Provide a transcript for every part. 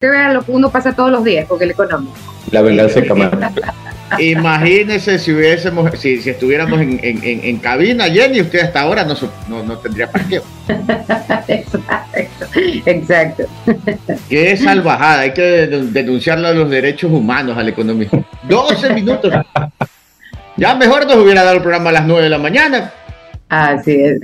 que vea lo que uno pasa todos los días con el económico. La venganza de Camargo. Imagínese si hubiésemos, si, si estuviéramos en, en, en, en cabina, Jenny, usted hasta ahora no, no, no tendría parqueo. exacto, exacto. Qué salvajada, hay que denun- denunciarle a los derechos humanos al economista. 12 minutos. Ya mejor nos hubiera dado el programa a las 9 de la mañana. Así es.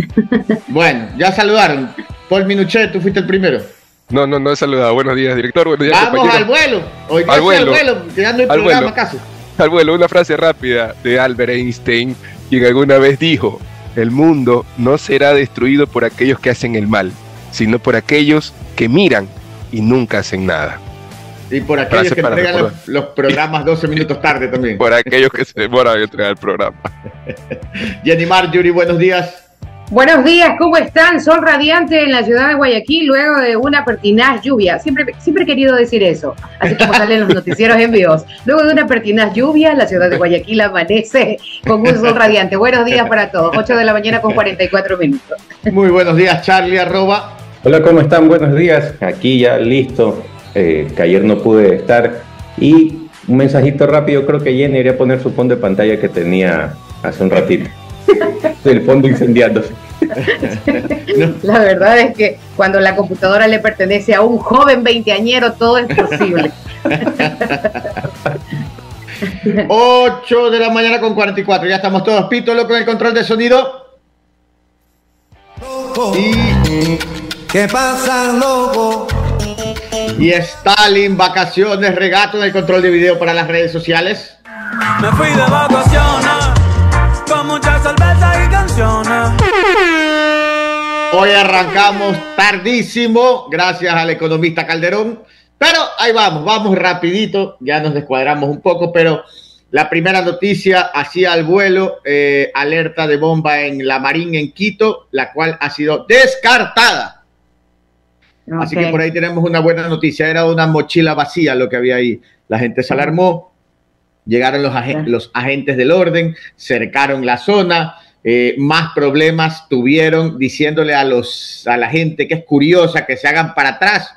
Bueno, ya saludaron. Paul Minuchet, tú fuiste el primero. No, no, no he saludado. Buenos días, director. Buenos días, Vamos al vuelo. Hoy Al vuelo. al vuelo, ya no hay Al programa vuelo. casi. Al vuelo, una frase rápida de Albert Einstein, quien alguna vez dijo, el mundo no será destruido por aquellos que hacen el mal, sino por aquellos que miran y nunca hacen nada. Y por aquellos que entregan los, los programas 12 minutos tarde también. Por aquellos que se demoran en entregar el programa. Jenny Marjorie, buenos días. Buenos días, ¿cómo están? Sol radiante en la ciudad de Guayaquil luego de una pertinaz lluvia. Siempre, siempre he querido decir eso, así como salen los noticieros envíos. Luego de una pertinaz lluvia, la ciudad de Guayaquil amanece con un sol radiante. Buenos días para todos. 8 de la mañana con 44 minutos. Muy buenos días, Charlie, arroba. Hola, ¿cómo están? Buenos días. Aquí ya listo, eh, que ayer no pude estar. Y un mensajito rápido, creo que Jenny debería poner su fondo de pantalla que tenía hace un ratito. El fondo incendiándose. La verdad es que cuando la computadora le pertenece a un joven veinteañero, todo es posible. 8 de la mañana con 44. Ya estamos todos. Pítolo con el control de sonido. Y, ¿Qué pasa, loco? y Stalin, vacaciones, regato en el control de video para las redes sociales. Me fui de vacaciones con muchas cervezas y canciones. Hoy arrancamos tardísimo, gracias al economista Calderón. Pero ahí vamos, vamos rapidito, ya nos descuadramos un poco, pero la primera noticia hacía al vuelo, eh, alerta de bomba en la Marín en Quito, la cual ha sido descartada. Así Ok. que por ahí tenemos una buena noticia. Era una mochila vacía lo que había ahí. La gente se alarmó, llegaron los, agen- los agentes del orden, cercaron la zona, eh, más problemas tuvieron diciéndole a, los, a la gente que es curiosa que se hagan para atrás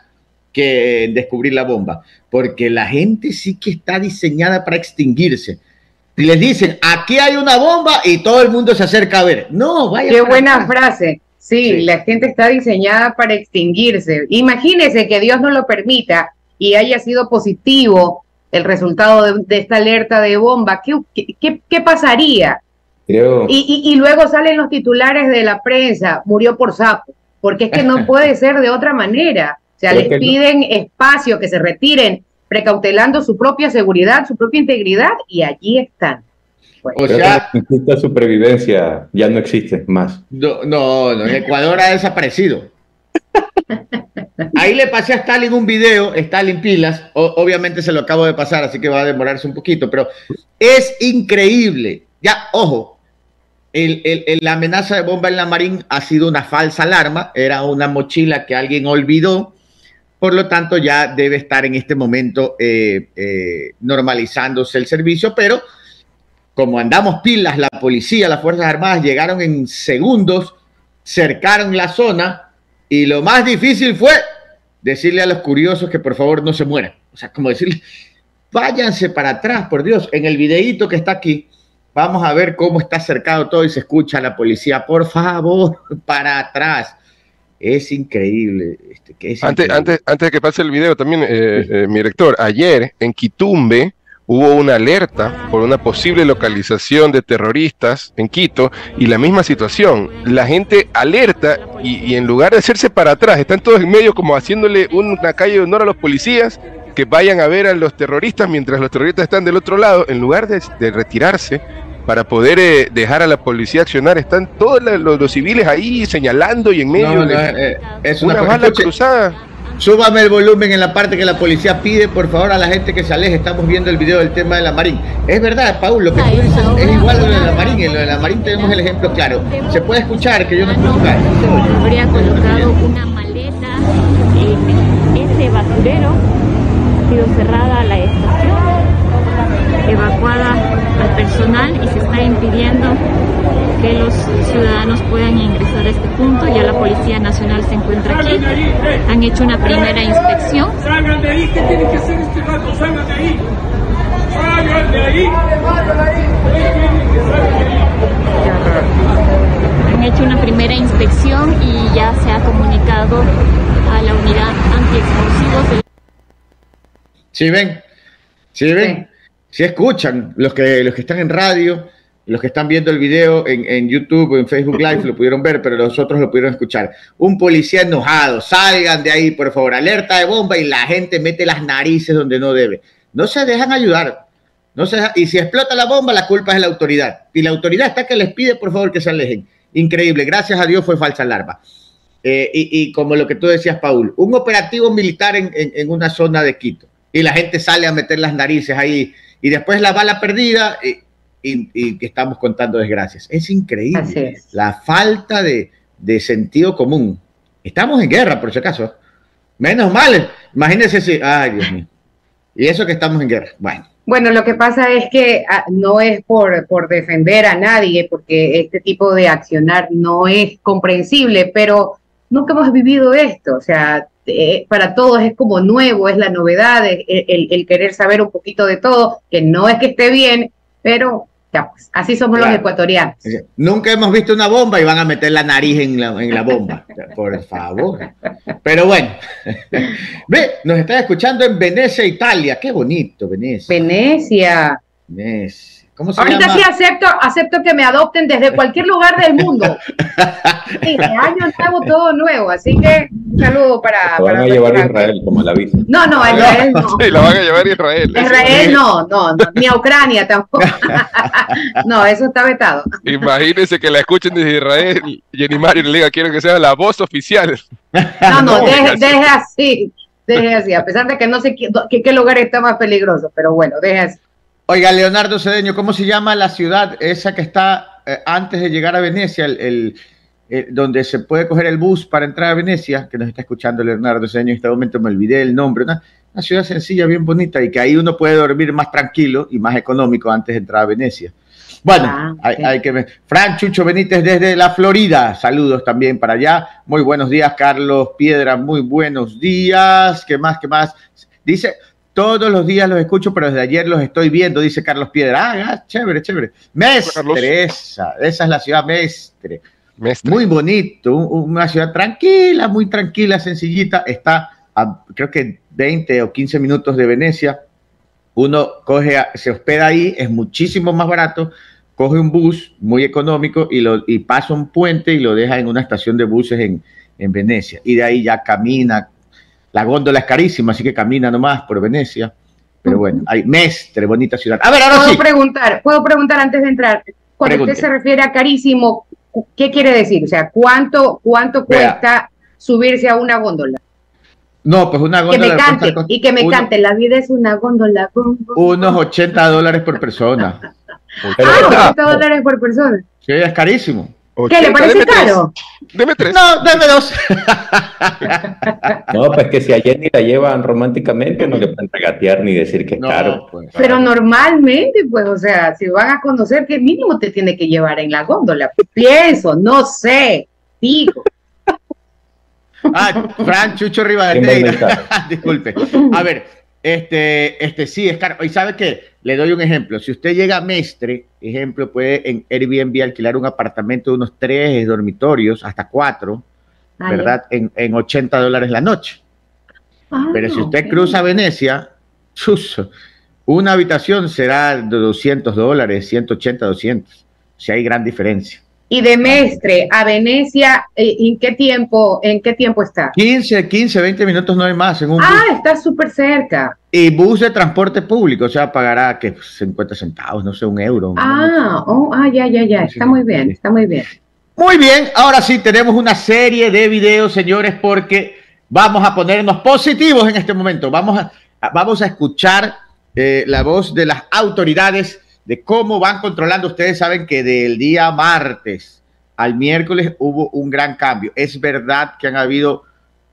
que descubrir la bomba. Porque la gente sí que está diseñada para extinguirse. Y les dicen, aquí hay una bomba y todo el mundo se acerca a ver. No, vaya. Qué buena atrás. frase. Sí, Sí. la gente está diseñada para extinguirse. Imagínese que Dios no lo permita y haya sido positivo el resultado de, de esta alerta de bomba. ¿Qué, qué- qué- qué pasaría? Creo. Y, y- y luego salen los titulares de la prensa, murió por sapo, porque es que no puede ser de otra manera. O sea, Creo les no. piden espacio, que se retiren, precautelando su propia seguridad, su propia integridad, y allí están. O sea, la supervivencia ya no existe más. No, no, no, en Ecuador ha desaparecido. Ahí le pasé a Stalin un video, Stalin Pilas, o- obviamente se lo acabo de pasar, así que va a demorarse un poquito, pero es increíble. Ya, ojo, el- la amenaza de bomba en la Marín ha sido una falsa alarma, era una mochila que alguien olvidó, por lo tanto ya debe estar en este momento eh, eh, normalizándose el servicio, pero como andamos pilas, la policía, las Fuerzas Armadas llegaron en segundos, cercaron la zona y lo más difícil fue decirle a los curiosos que por favor no se mueran. O sea, como decirle, váyanse para atrás, por Dios. En el videíto que está aquí, vamos a ver cómo está cercado todo y se escucha a la policía, por favor, para atrás. Es increíble. Este, que es Antes, increíble. antes, antes de que pase el video, también, eh, eh, mi director, ayer en Quitumbe hubo una alerta por una posible localización de terroristas en Quito y la misma situación. La gente alerta y, y en lugar de hacerse para atrás, están todos en medio como haciéndole una calle de honor a los policías que vayan a ver a los terroristas mientras los terroristas están del otro lado, en lugar de, de retirarse para poder eh, dejar a la policía accionar, están todos la- los, los civiles ahí señalando y en medio No, no, de eh, es una, una bala escuche, cruzada. Súbame el volumen en la parte que la policía pide, por favor, a la gente que se aleje. Estamos viendo el video del tema de la Marín. Es verdad, Paul, lo que tú dices es igual a lo de la Marín. En lo de la Marín tenemos el ejemplo claro. Se puede escuchar que yo no escucho habría colocado una maleta en ese basurero, sido cerrada la estación. evacuada al personal y se está impidiendo que los ciudadanos puedan ingresar a este punto. Ya la Policía Nacional se encuentra aquí. Han hecho una primera inspección. Salgan de ahí, ¿qué tienen que hacer este rato? Salgan de ahí. Salgan de ahí. Han hecho una primera inspección y ya se ha comunicado a la unidad antiexplosivos del ¿Sí ven? ¿Sí ven? Si escuchan, los que, los que están en radio, los que están viendo el video en, en YouTube o en Facebook Live lo pudieron ver, pero los otros lo pudieron escuchar. Un policía enojado, salgan de ahí, por favor, alerta de bomba y la gente mete las narices donde no debe. No se dejan ayudar. No se y si explota la bomba, la culpa es de la autoridad. Y la autoridad está que les pide, por favor, que se alejen. Increíble. Gracias a Dios fue falsa alarma. Eh, y, y como lo que tú decías, Paul, un operativo militar en, en- en una zona de Quito y la gente sale a meter las narices ahí y después la bala perdida y, y- y que estamos contando desgracias. Es increíble es. la falta de, de sentido común. Estamos en guerra, por si acaso. Menos mal. Imagínense si... Ay, Dios mío. Y eso que estamos en guerra. Bueno. Bueno, lo que pasa es que ah, no es por, por defender a nadie, porque este tipo de accionar no es comprensible, pero nunca hemos vivido esto. O sea, eh, para todos es como nuevo, es la novedad, es el, querer saber un poquito de todo, que no es que esté bien, pero ya pues, así somos Claro. los ecuatorianos. Nunca hemos visto una bomba y van a meter la nariz en la, en la bomba. Por favor. Pero bueno. Ve, nos están escuchando en Venecia, Italia. Qué bonito, Venecia. Venecia. Venecia. ¿Cómo se Ahorita llama? sí acepto, acepto que me adopten desde cualquier lugar del mundo. Sí, de año nuevo, todo nuevo. Así que un saludo para. Te van para a llevar a Israel como la visa. No, no, a Israel no. Sí, la van a llevar a Israel. Israel no, no, no, ni a Ucrania tampoco. No, eso está vetado. Imagínense que la escuchen desde Israel. Jenny Mario le diga, quiero que sea la voz oficial. No, no, No, deje, así. deje así. Deje así, a pesar de que no sé qué, qué, qué lugar está más peligroso, pero bueno, deje así. Oiga, Leonardo Cedeño, ¿cómo se llama la ciudad esa que está eh, antes de llegar a Venecia, el, el- eh, donde se puede coger el bus para entrar a Venecia? Que nos está escuchando Leonardo Cedeño en este momento, me olvidé el nombre. Una, una ciudad sencilla, bien bonita y que ahí uno puede dormir más tranquilo y más económico antes de entrar a Venecia. Bueno, Ah, hay que ver. Fran Chucho Benítez desde la Florida, saludos también para allá. Muy buenos días, Carlos Piedra, muy buenos días. ¿Qué más? ¿Qué más? Dice, todos los días los escucho, pero desde ayer los estoy viendo, dice Carlos Piedra. Ah, ah, chévere, chévere. Mestre, esa, esa es la ciudad Mestre. Mestre. Muy bonito, un- una ciudad tranquila, muy tranquila, sencillita. Está a, creo que 20 o 15 minutos de Venecia. Uno coge, se hospeda ahí, es muchísimo más barato. Coge un bus muy económico y, lo, y pasa un puente y lo deja en una estación de buses en, en Venecia. Y de ahí ya camina. La góndola es carísima, así que camina nomás por Venecia. Pero bueno, hay Mestre, bonita ciudad. A ver, ahora Puedo sí. preguntar, puedo preguntar antes de entrar. Cuando Pregunte. usted se refiere a carísimo, ¿qué quiere decir? O sea, ¿cuánto, cuánto Vea. cuesta subirse a una góndola? No, pues una Que góndola me cuesta cante, y que me uno- cante. La vida es una góndola. unos 80 dólares por persona. Ah, 80 dólares por persona. Sí, es carísimo. ¿Qué le 80, parece deme tres. caro? Deme tres. No, dame dos. No, pues que si a Jenny la llevan románticamente, no le pueden regatear ni decir que es No, caro. pues. Pero normalmente, pues, o sea, si van a conocer, ¿qué mínimo te tiene que llevar en la góndola? Pienso, no sé, digo. Ah, Fran Chucho ¿Quién va a Rivadeneira. Disculpe. A ver, este, este sí es caro. ¿Y sabe qué? Le doy un ejemplo. Si usted llega a Mestre, ejemplo, puede en Airbnb alquilar un apartamento de unos tres dormitorios, hasta cuatro, ¿verdad? En, en 80 dólares la noche. Ah, Pero si usted cruza Venecia, chus, una habitación será de 200 dólares, 180, 200. Si hay gran diferencia. Y de Mestre a Venecia, eh, ¿en qué tiempo, en qué tiempo está? 15, 15, 20 minutos no hay más en un bus. Ah, está súper cerca. Y bus de transporte público, o sea, pagará que 50 centavos, no sé, un euro. Ah, oh, ah, ya, ya, ya. Está muy bien, está muy bien. Muy bien, ahora sí tenemos una serie de videos, señores, porque vamos a ponernos positivos en este momento. Vamos a, a- vamos a escuchar eh, la voz de las autoridades de cómo van controlando. Ustedes saben que del día martes al miércoles hubo un gran cambio. Es verdad que han habido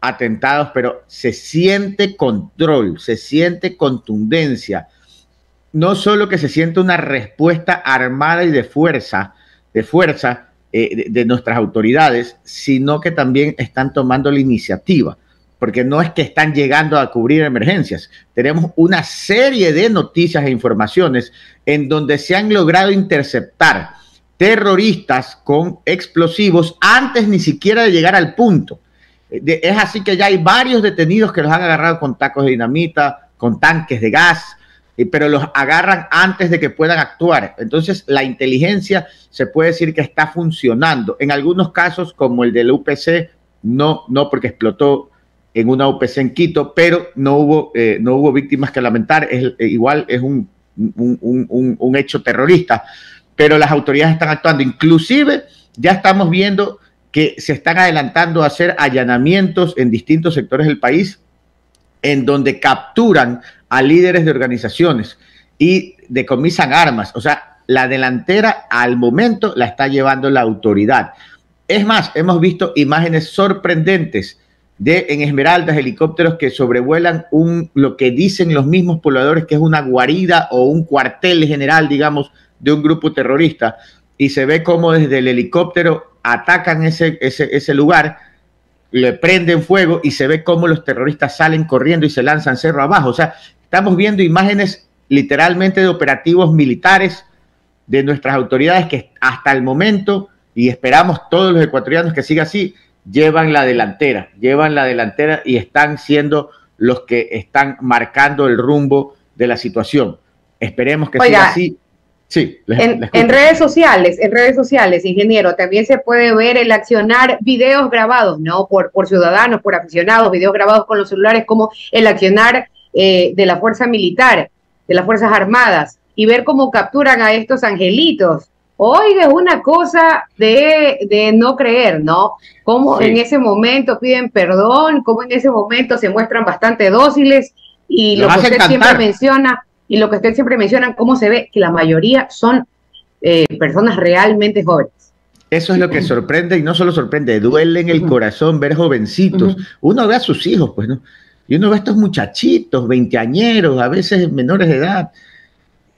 atentados, pero se siente control, se siente contundencia. no solo que se siente una respuesta armada y de fuerza, de fuerza eh, de, de nuestras autoridades, sino que también están tomando la iniciativa, porque no es que están llegando a cubrir emergencias. Tenemos una serie de noticias e informaciones en donde se han logrado interceptar terroristas con explosivos antes ni siquiera de llegar al punto. Eh, es así que ya hay varios detenidos que los han agarrado con tacos de dinamita, con tanques de gas, pero los agarran antes de que puedan actuar. Entonces, la inteligencia se puede decir que está funcionando. En algunos casos, como el del UPC, no, no porque explotó en una UPC en Quito, pero no hubo, eh, no hubo víctimas que lamentar. Es, eh, igual es un, un- un- un- hecho terrorista, pero las autoridades están actuando. Inclusive, ya estamos viendo que se están adelantando a hacer allanamientos en distintos sectores del país en donde capturan a líderes de organizaciones y decomisan armas. O sea, la delantera al momento la está llevando la autoridad. Es más, hemos visto imágenes sorprendentes de en Esmeraldas helicópteros que sobrevuelan un lo que dicen los mismos pobladores que es una guarida o un cuartel general, digamos, de un grupo terrorista y se ve como desde el helicóptero atacan ese, ese, ese lugar, le prenden fuego y se ve cómo los terroristas salen corriendo y se lanzan cerro abajo. O sea, estamos viendo imágenes literalmente de operativos militares de nuestras autoridades que hasta el momento, y esperamos todos los ecuatorianos que siga así, llevan la delantera, llevan la delantera y están siendo los que están marcando el rumbo de la situación. Esperemos que Oiga, siga así. Sí, les- En, les en redes sociales, en redes sociales, ingeniero, también se puede ver el accionar videos grabados, ¿no? Por, por ciudadanos, por aficionados, videos grabados con los celulares, como el accionar eh, de la fuerza militar, de las Fuerzas Armadas, y ver cómo capturan a estos angelitos. Oiga, es una cosa de, de no creer, ¿no? Cómo Sí. en ese momento piden perdón, cómo en ese momento se muestran bastante dóciles, y lo que usted siempre menciona, y lo que usted siempre menciona, cómo se ve que la mayoría son eh, personas realmente jóvenes. Eso es lo que sorprende y no solo sorprende, duele en el corazón ver jovencitos. Uno ve a sus hijos, pues, ¿no? Y uno ve a estos muchachitos, veinteañeros, a veces menores de edad.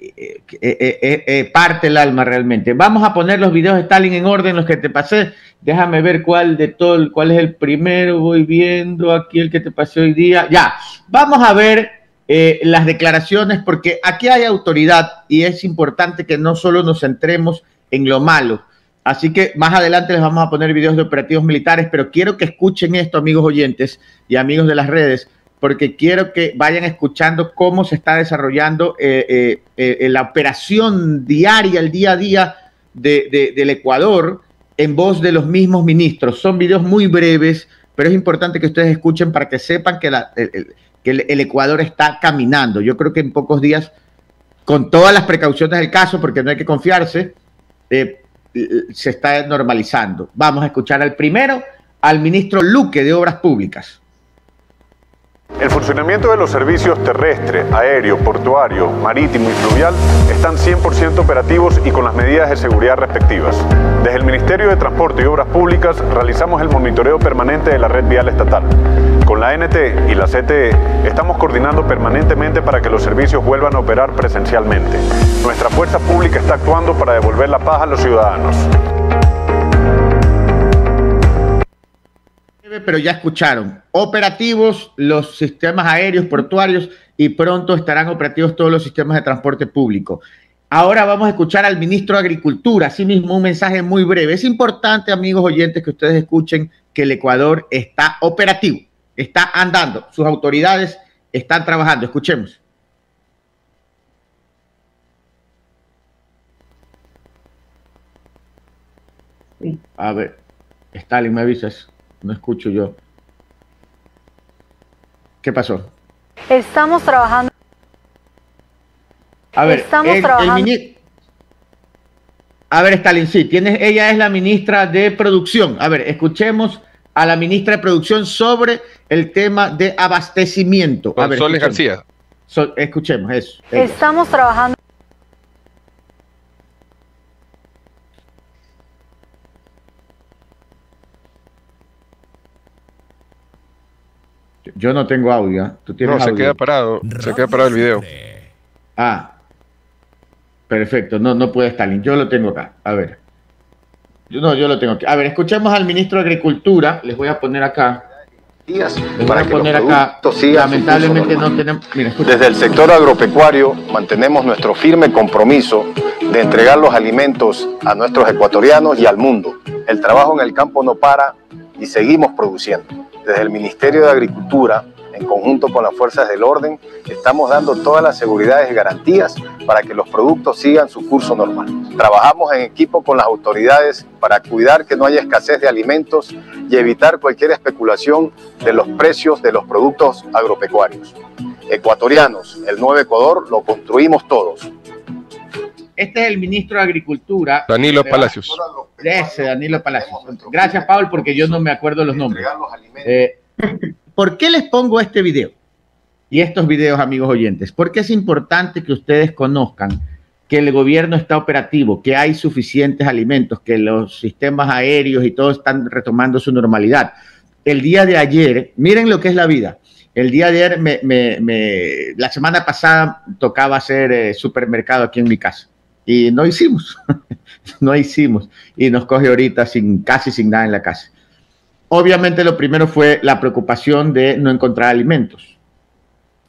Eh, eh, eh, parte el alma realmente. Vamos a poner los videos de Stalin en orden, los que te pasé. Déjame ver cuál de todo, cuál es el primero. Voy viendo aquí el que te pasé hoy día. Ya, vamos a ver las declaraciones, porque aquí hay autoridad y es importante que no solo nos centremos en lo malo. Así que más adelante les vamos a poner videos de operativos militares, pero quiero que escuchen esto, amigos oyentes y amigos de las redes, porque quiero que vayan escuchando cómo se está desarrollando eh, eh, eh, la operación diaria, el día a día de- de- del Ecuador en voz de los mismos ministros. Son videos muy breves, pero es importante que ustedes escuchen para que sepan que, el, Ecuador está caminando. Yo creo que en pocos días, con todas las precauciones del caso, porque no hay que confiarse, se está normalizando. Vamos a escuchar al primero, al ministro Luque de Obras Públicas. El funcionamiento de los servicios terrestre, aéreo, portuario, marítimo y fluvial están 100% operativos y con las medidas de seguridad respectivas. Desde el Ministerio de Transporte y Obras Públicas realizamos el monitoreo permanente de la red vial estatal. Con la NT y la CTE estamos coordinando permanentemente para que los servicios vuelvan a operar presencialmente. Nuestra fuerza pública está actuando para devolver la paz a los ciudadanos. Pero ya escucharon, operativos los sistemas aéreos, portuarios y pronto estarán operativos todos los sistemas de transporte público. Ahora vamos a escuchar al ministro de Agricultura, asimismo un mensaje muy breve. Es importante, amigos oyentes, que ustedes escuchen que el Ecuador está operativo, está andando, sus autoridades están trabajando. Escuchemos. Sí. A ver, Stalin, me avisas. No escucho yo. ¿Qué pasó? Estamos trabajando. A ver, Estamos el- el trabajando. mini- A ver, Stalin, sí, tienes, ella es la ministra de Producción. A ver, escuchemos a la ministra de Producción sobre el tema de abastecimiento. A ver. García. So- escuchemos eso. ella. Estamos trabajando. Yo no tengo audio. Tú tienes No, se audio. queda parado. Se queda parado el video. Ah, Perfecto, no, no puede Stalin. Yo lo tengo acá. A ver. Yo, no, yo lo tengo aquí. A ver, escuchemos al ministro de Agricultura. Les voy a poner acá. días Les voy para a poner acá. Lamentablemente no tenemos. Mira. Desde el sector agropecuario mantenemos nuestro firme compromiso de entregar los alimentos a nuestros ecuatorianos y al mundo. El trabajo en el campo no para y seguimos produciendo. Desde el Ministerio de Agricultura, en conjunto con las fuerzas del orden, estamos dando todas las seguridades y garantías para que los productos sigan su curso normal. Trabajamos en equipo con las autoridades para cuidar que no haya escasez de alimentos y evitar cualquier especulación de los precios de los productos agropecuarios. Ecuatorianos, el nuevo Ecuador lo construimos todos. Este es el ministro de Agricultura. Danilo Palacios. Ese, Danilo Palacios. Gracias, Paul, porque yo no me acuerdo los nombres. Eh, ¿Por qué les pongo este video? Y estos videos, amigos oyentes, porque es importante que ustedes conozcan que el gobierno está operativo, que hay suficientes alimentos, que los sistemas aéreos y todo están retomando su normalidad. El día de ayer, miren lo que es la vida. El día de ayer, me, me- me- la semana pasada tocaba hacer eh, supermercado aquí en mi casa y no hicimos, no hicimos y nos coge ahorita sin casi sin nada en la casa. Obviamente lo primero fue la preocupación de no encontrar alimentos.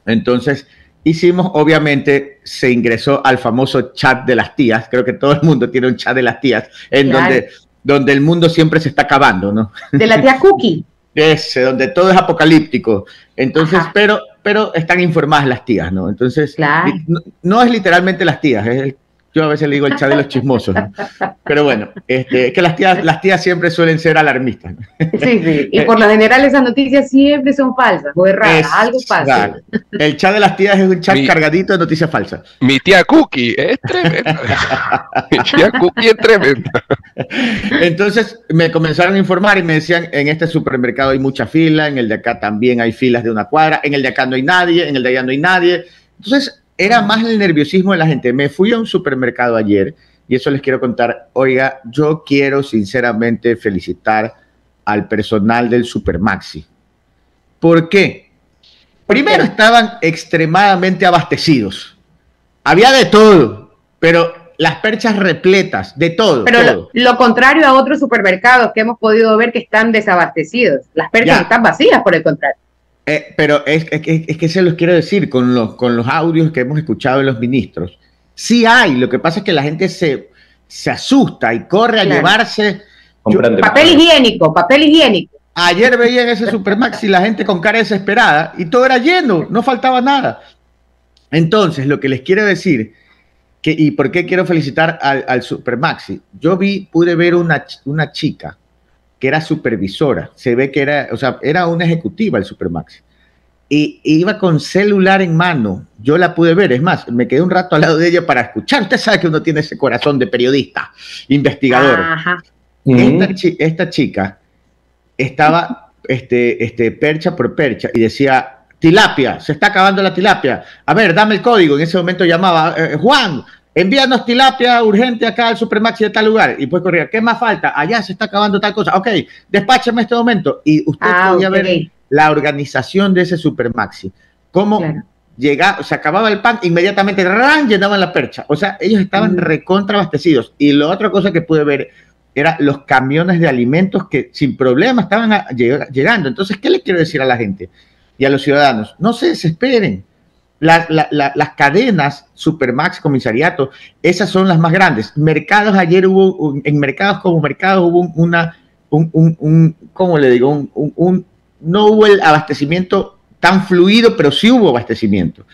Entonces hicimos, obviamente se ingresó al famoso chat de las tías, creo que todo el mundo tiene un chat de las tías, en Claro. donde, donde el mundo siempre se está acabando, ¿no? De la tía Cookie. Ese, donde todo es apocalíptico. Entonces, Ajá. pero, pero están informadas las tías, ¿no? Entonces, Claro. no, no es literalmente las tías, es el- yo a veces le digo el chat de los chismosos, ¿no? Pero bueno, este, es que las tías, las tías siempre suelen ser alarmistas. ¿no? Sí, sí. Y por lo general esas noticias siempre son falsas o erradas. Algo pasa. El chat de las tías es un chat Mi- cargadito de noticias falsas. Mi tía Cookie es tremenda. Mi tía Cookie es tremenda. Entonces me comenzaron a informar y me decían, en este supermercado hay mucha fila, en el de acá también hay filas de una cuadra, en el de acá no hay nadie, en el de allá no hay nadie. Entonces era más el nerviosismo de la gente. Me fui a un supermercado ayer y eso les quiero contar. Oiga, yo quiero sinceramente felicitar al personal del Supermaxi. ¿Por qué? Primero estaban extremadamente abastecidos. Había de todo, pero las perchas repletas, de todo. Pero todo. lo, lo contrario a otros supermercados que hemos podido ver que están desabastecidos. Las perchas Ya. están vacías, por el contrario. Eh, pero es, es que- es que se los quiero decir con los, con los audios que hemos escuchado de los ministros. Sí hay, lo que pasa es que la gente se, se asusta y corre a Claro. llevarse. Papel higiénico, papel higiénico. Ayer veía en ese Supermaxi la gente con cara desesperada y todo era lleno, no faltaba nada. Entonces, lo que les quiero decir, que, y por qué quiero felicitar al, al Supermaxi, yo vi, pude ver una, una chica que era supervisora, se ve que era, o sea, era una ejecutiva el Supermaxi, y iba con celular en mano, yo la pude ver, es más, me quedé un rato al lado de ella para escuchar, usted sabe que uno tiene ese corazón de periodista, investigador. Ajá. Esta, chi- esta chica estaba este, este, percha por percha y decía, tilapia, se está acabando la tilapia. A ver, dame el código. En ese momento llamaba, "Eh, Juan, envíanos tilapia urgente acá al Supermaxi de tal lugar. Y pues corría, ¿qué más falta? Allá se está acabando tal cosa. Ok, despáchame este momento. Y usted Ah, podía ver la organización de ese Supermaxi. Cómo Claro. llegaba, se acababa el pan, inmediatamente ran, llenaban la percha. O sea, ellos estaban Mm. recontra abastecidos. Y la otra cosa que pude ver era los camiones de alimentos que sin problema estaban a- llegando. Entonces, ¿qué le quiero decir a la gente y a los ciudadanos? No se desesperen. La- la- la- las cadenas Supermax, comisariato, esas son las más grandes. Mercados, ayer hubo, en mercados como mercados hubo un- una, un, un, un- ¿cómo le digo? Un, un- un- no hubo el abastecimiento tan fluido, pero sí hubo abastecimiento.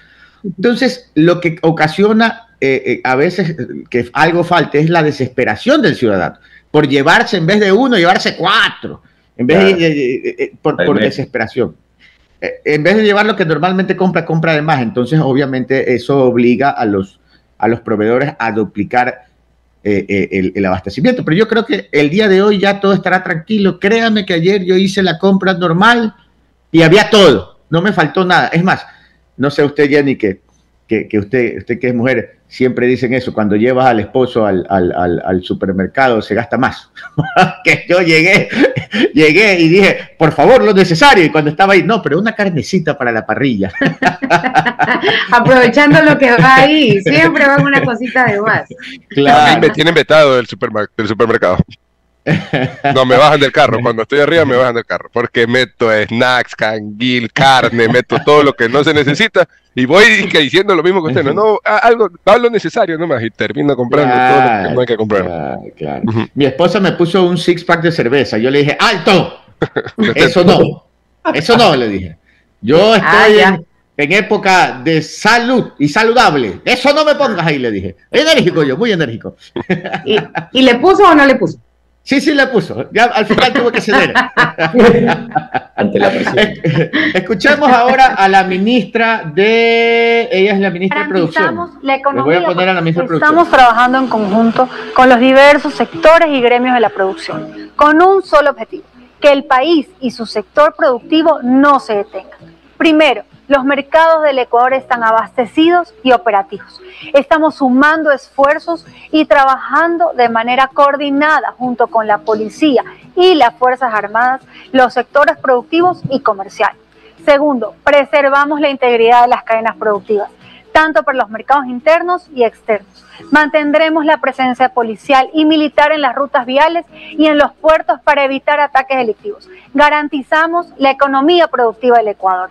Entonces, lo que ocasiona eh, eh, a veces que algo falte es la desesperación del ciudadano por llevarse en vez de uno, llevarse cuatro, en vez Claro. de, eh, por, desesperación. Eh, en vez de llevar lo que normalmente compra, compra de más. Entonces, obviamente, eso obliga a los, a los proveedores a duplicar eh, eh, el, abastecimiento. Pero yo creo que el día de hoy ya todo estará tranquilo. Créanme que ayer yo hice la compra normal y había todo. No me faltó nada. Es más, no sé usted, Jenny, que que, que usted, usted que es mujer, siempre dicen eso, cuando llevas al esposo al, al- al- al supermercado se gasta más. que yo llegué, llegué y dije, por favor, lo necesario. Y cuando estaba ahí, no, pero una carnecita para la parrilla. Aprovechando lo que va ahí, siempre van una cosita de más. A mí claro. me tienen vetado del, supermer- del supermercado. No, me bajan del carro. Cuando estoy arriba, me bajan del carro. Porque meto snacks, canguil, carne, meto todo lo que no se necesita. Y voy diciendo lo mismo que usted. No, no, algo, va lo necesario nomás. Y termino comprando todo lo que no hay que comprar. Claro, claro. Mi esposa me puso un six pack de cerveza. Yo le dije, ¡alto! Eso no. Eso no, le dije. Yo estoy Ah, ya. en, en época de salud y saludable. Eso no me pongas ahí, le dije. Enérgico yo, muy enérgico. ¿Y, y le puso o no le puso? Sí, sí, le puso. Ya al final tuve que ceder. ante la presión. Es- Escuchemos ahora a la ministra de. Ella es la ministra de Producción. La Les voy economía. a poner a la ministra de Producción. Estamos trabajando en conjunto con los diversos sectores y gremios de la producción, con un solo objetivo, que el país y su sector productivo no se detengan. Primero, los mercados del Ecuador están abastecidos y operativos. Estamos sumando esfuerzos y trabajando de manera coordinada junto con la policía y las Fuerzas Armadas, los sectores productivos y comerciales. Segundo, preservamos la integridad de las cadenas productivas, tanto para los mercados internos y externos. Mantendremos la presencia policial y militar en las rutas viales y en los puertos para evitar ataques delictivos. Garantizamos la economía productiva del Ecuador.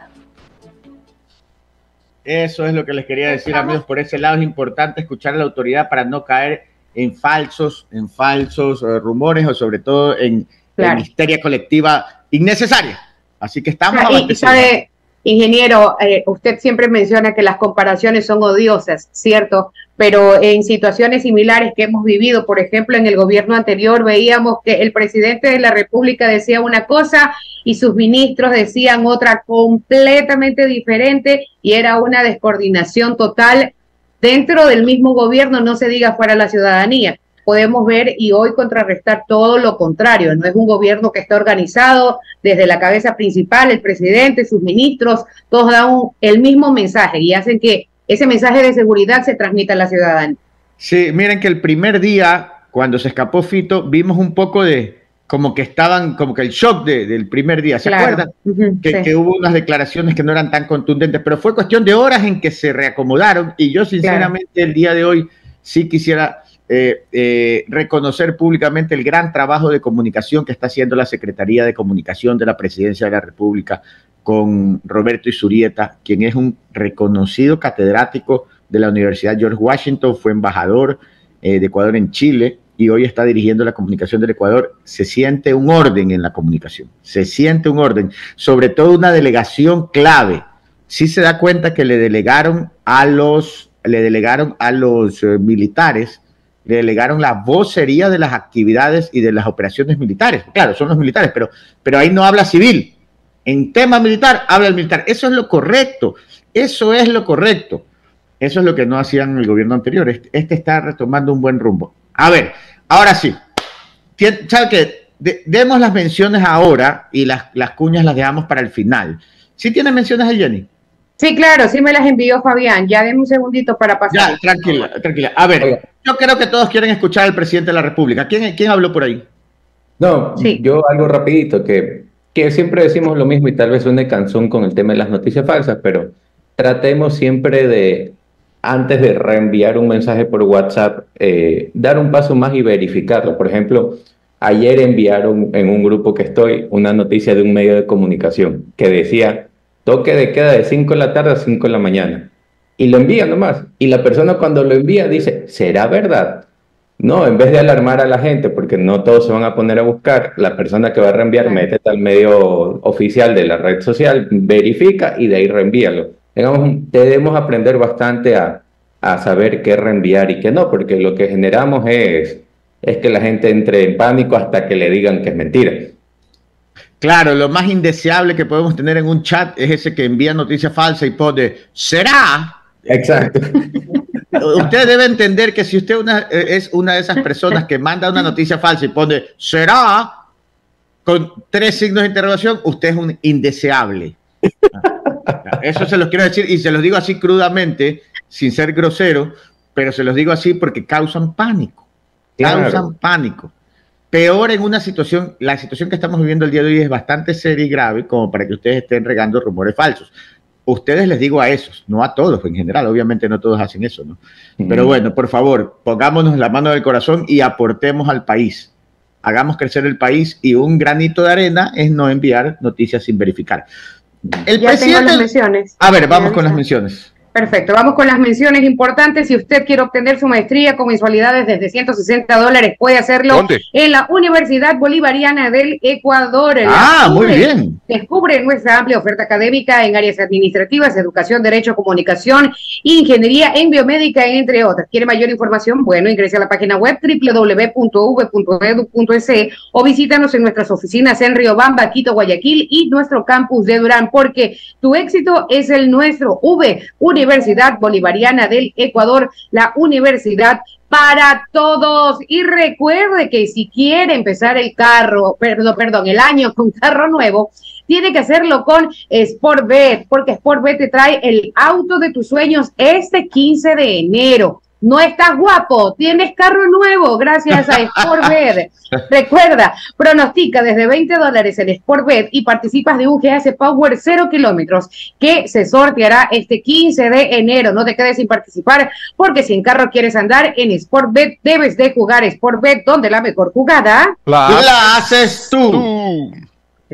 Eso es lo que les quería decir, amigos. Por ese lado es importante escuchar a la autoridad para no caer en falsos, en falsos eh, rumores o sobre todo en, Claro. en histeria colectiva innecesaria. Así que estamos Ah, y- sabe, ingeniero, eh, usted siempre menciona que las comparaciones son odiosas, ¿cierto? Pero en situaciones similares que hemos vivido, por ejemplo, en el gobierno anterior, veíamos que el presidente de la República decía una cosa y sus ministros decían otra completamente diferente y era una descoordinación total dentro del mismo gobierno, no se diga fuera la ciudadanía. Podemos ver y hoy contrarrestar todo lo contrario. No es un gobierno que está organizado desde la cabeza principal, el presidente, sus ministros, todos dan el mismo mensaje y hacen que ese mensaje de seguridad se transmita a la ciudadanía. Sí, miren que el primer día, cuando se escapó Fito, vimos un poco de como que estaban, como que el shock de- del primer día, ¿se Claro. acuerdan? Ujú, que, sí. que hubo unas declaraciones que no eran tan contundentes, pero fue cuestión de horas en que se reacomodaron y yo sinceramente el día de hoy sí quisiera eh, eh, reconocer públicamente el gran trabajo de comunicación que está haciendo la Secretaría de Comunicación de la Presidencia de la República con Roberto Isurieta, quien es un reconocido catedrático de la Universidad George Washington, fue embajador eh, de Ecuador en Chile y hoy está dirigiendo la comunicación del Ecuador. Se siente un orden en la comunicación, se siente un orden, sobre todo una delegación clave. Sí se da cuenta que le delegaron a los, le delegaron a los militares, le delegaron la vocería de las actividades y de las operaciones militares. Claro, son los militares, pero, pero ahí no habla civil. En tema militar, habla el militar. Eso es lo correcto. Eso es lo correcto. Eso es lo que no hacían el gobierno anterior. Este, este está retomando un buen rumbo. A ver, ahora sí. ¿Sabe qué? De- demos las menciones ahora y las, las cuñas las dejamos para el final. ¿Sí tiene menciones Jenny? Sí, claro, sí me las envió Fabián. Ya denme un segundito para pasar. Ya, tranquila, tranquila. A ver, yo creo que todos quieren escuchar al presidente de la República. ¿Quién, quién habló por ahí? No, Sí. yo algo rapidito, que, que siempre decimos lo mismo y tal vez suene canción con el tema de las noticias falsas, pero tratemos siempre de, antes de reenviar un mensaje por WhatsApp, eh, dar un paso más y verificarlo. Por ejemplo, ayer enviaron en un grupo que estoy una noticia de un medio de comunicación que decía toque de queda de 5 de la tarde a 5 de la mañana. Y lo envía nomás. Y la persona cuando lo envía dice, ¿será verdad? No, en vez de alarmar a la gente, porque no todos se van a poner a buscar, la persona que va a reenviar mete al medio oficial de la red social, verifica y de ahí reenvíalo. Digamos, debemos aprender bastante a, a saber qué reenviar y qué no, porque lo que generamos es, es que la gente entre en pánico hasta que le digan que es mentira. Claro, lo más indeseable que podemos tener en un chat es ese que envía noticia falsa y pone, ¿será? Exacto. Usted debe entender que si usted una- eh, es una de esas personas que manda una noticia falsa y pone, ¿será? Con tres signos de interrogación, usted es un indeseable. Eso se los quiero decir y se los digo así crudamente. sin ser grosero, pero se los digo así porque causan pánico. Causan Claro. pánico. Peor en una situación, la situación que estamos viviendo el día de hoy es bastante seria y grave como para que ustedes estén regando rumores falsos. Ustedes les digo a esos, no a todos en general, obviamente no todos hacen eso, ¿no? Pero bueno, por favor, pongámonos la mano del corazón y aportemos al país. Hagamos crecer el país y un granito de arena es no enviar noticias sin verificar. El Ya tengo presidente. las menciones. A ver, vamos con las menciones. Perfecto, vamos con las menciones importantes. Si usted quiere obtener su maestría con mensualidades desde 160 dólares, puede hacerlo ¿Dónde? en la Universidad Bolivariana del Ecuador. Ah, muy bien. Descubre nuestra amplia oferta académica en áreas administrativas, educación, derecho, comunicación, ingeniería en biomédica, entre otras. ¿Quiere mayor información? Bueno, ingrese a la página web www.v.edu.es E o visítanos en nuestras oficinas en Riobamba, Quito, Guayaquil y nuestro campus de Durán, porque tu éxito es el nuestro. V, Universidad Bolivariana del Ecuador, la universidad para todos. Y recuerde que si quiere empezar el carro, perdón, perdón, el año con carro nuevo, tiene que hacerlo con Sportbet, porque Sportbet te trae el auto de tus sueños este 15 de enero. No estás guapo, tienes carro nuevo gracias a Sportbet. Recuerda, pronostica desde 20 dólares en Sportbet y participas de un GS Power 0 kilómetros que se sorteará este 15 de enero. No te quedes sin participar porque si en carro quieres andar en Sportbet, debes de jugar Sportbet donde la mejor jugada. La haces tú. Tú.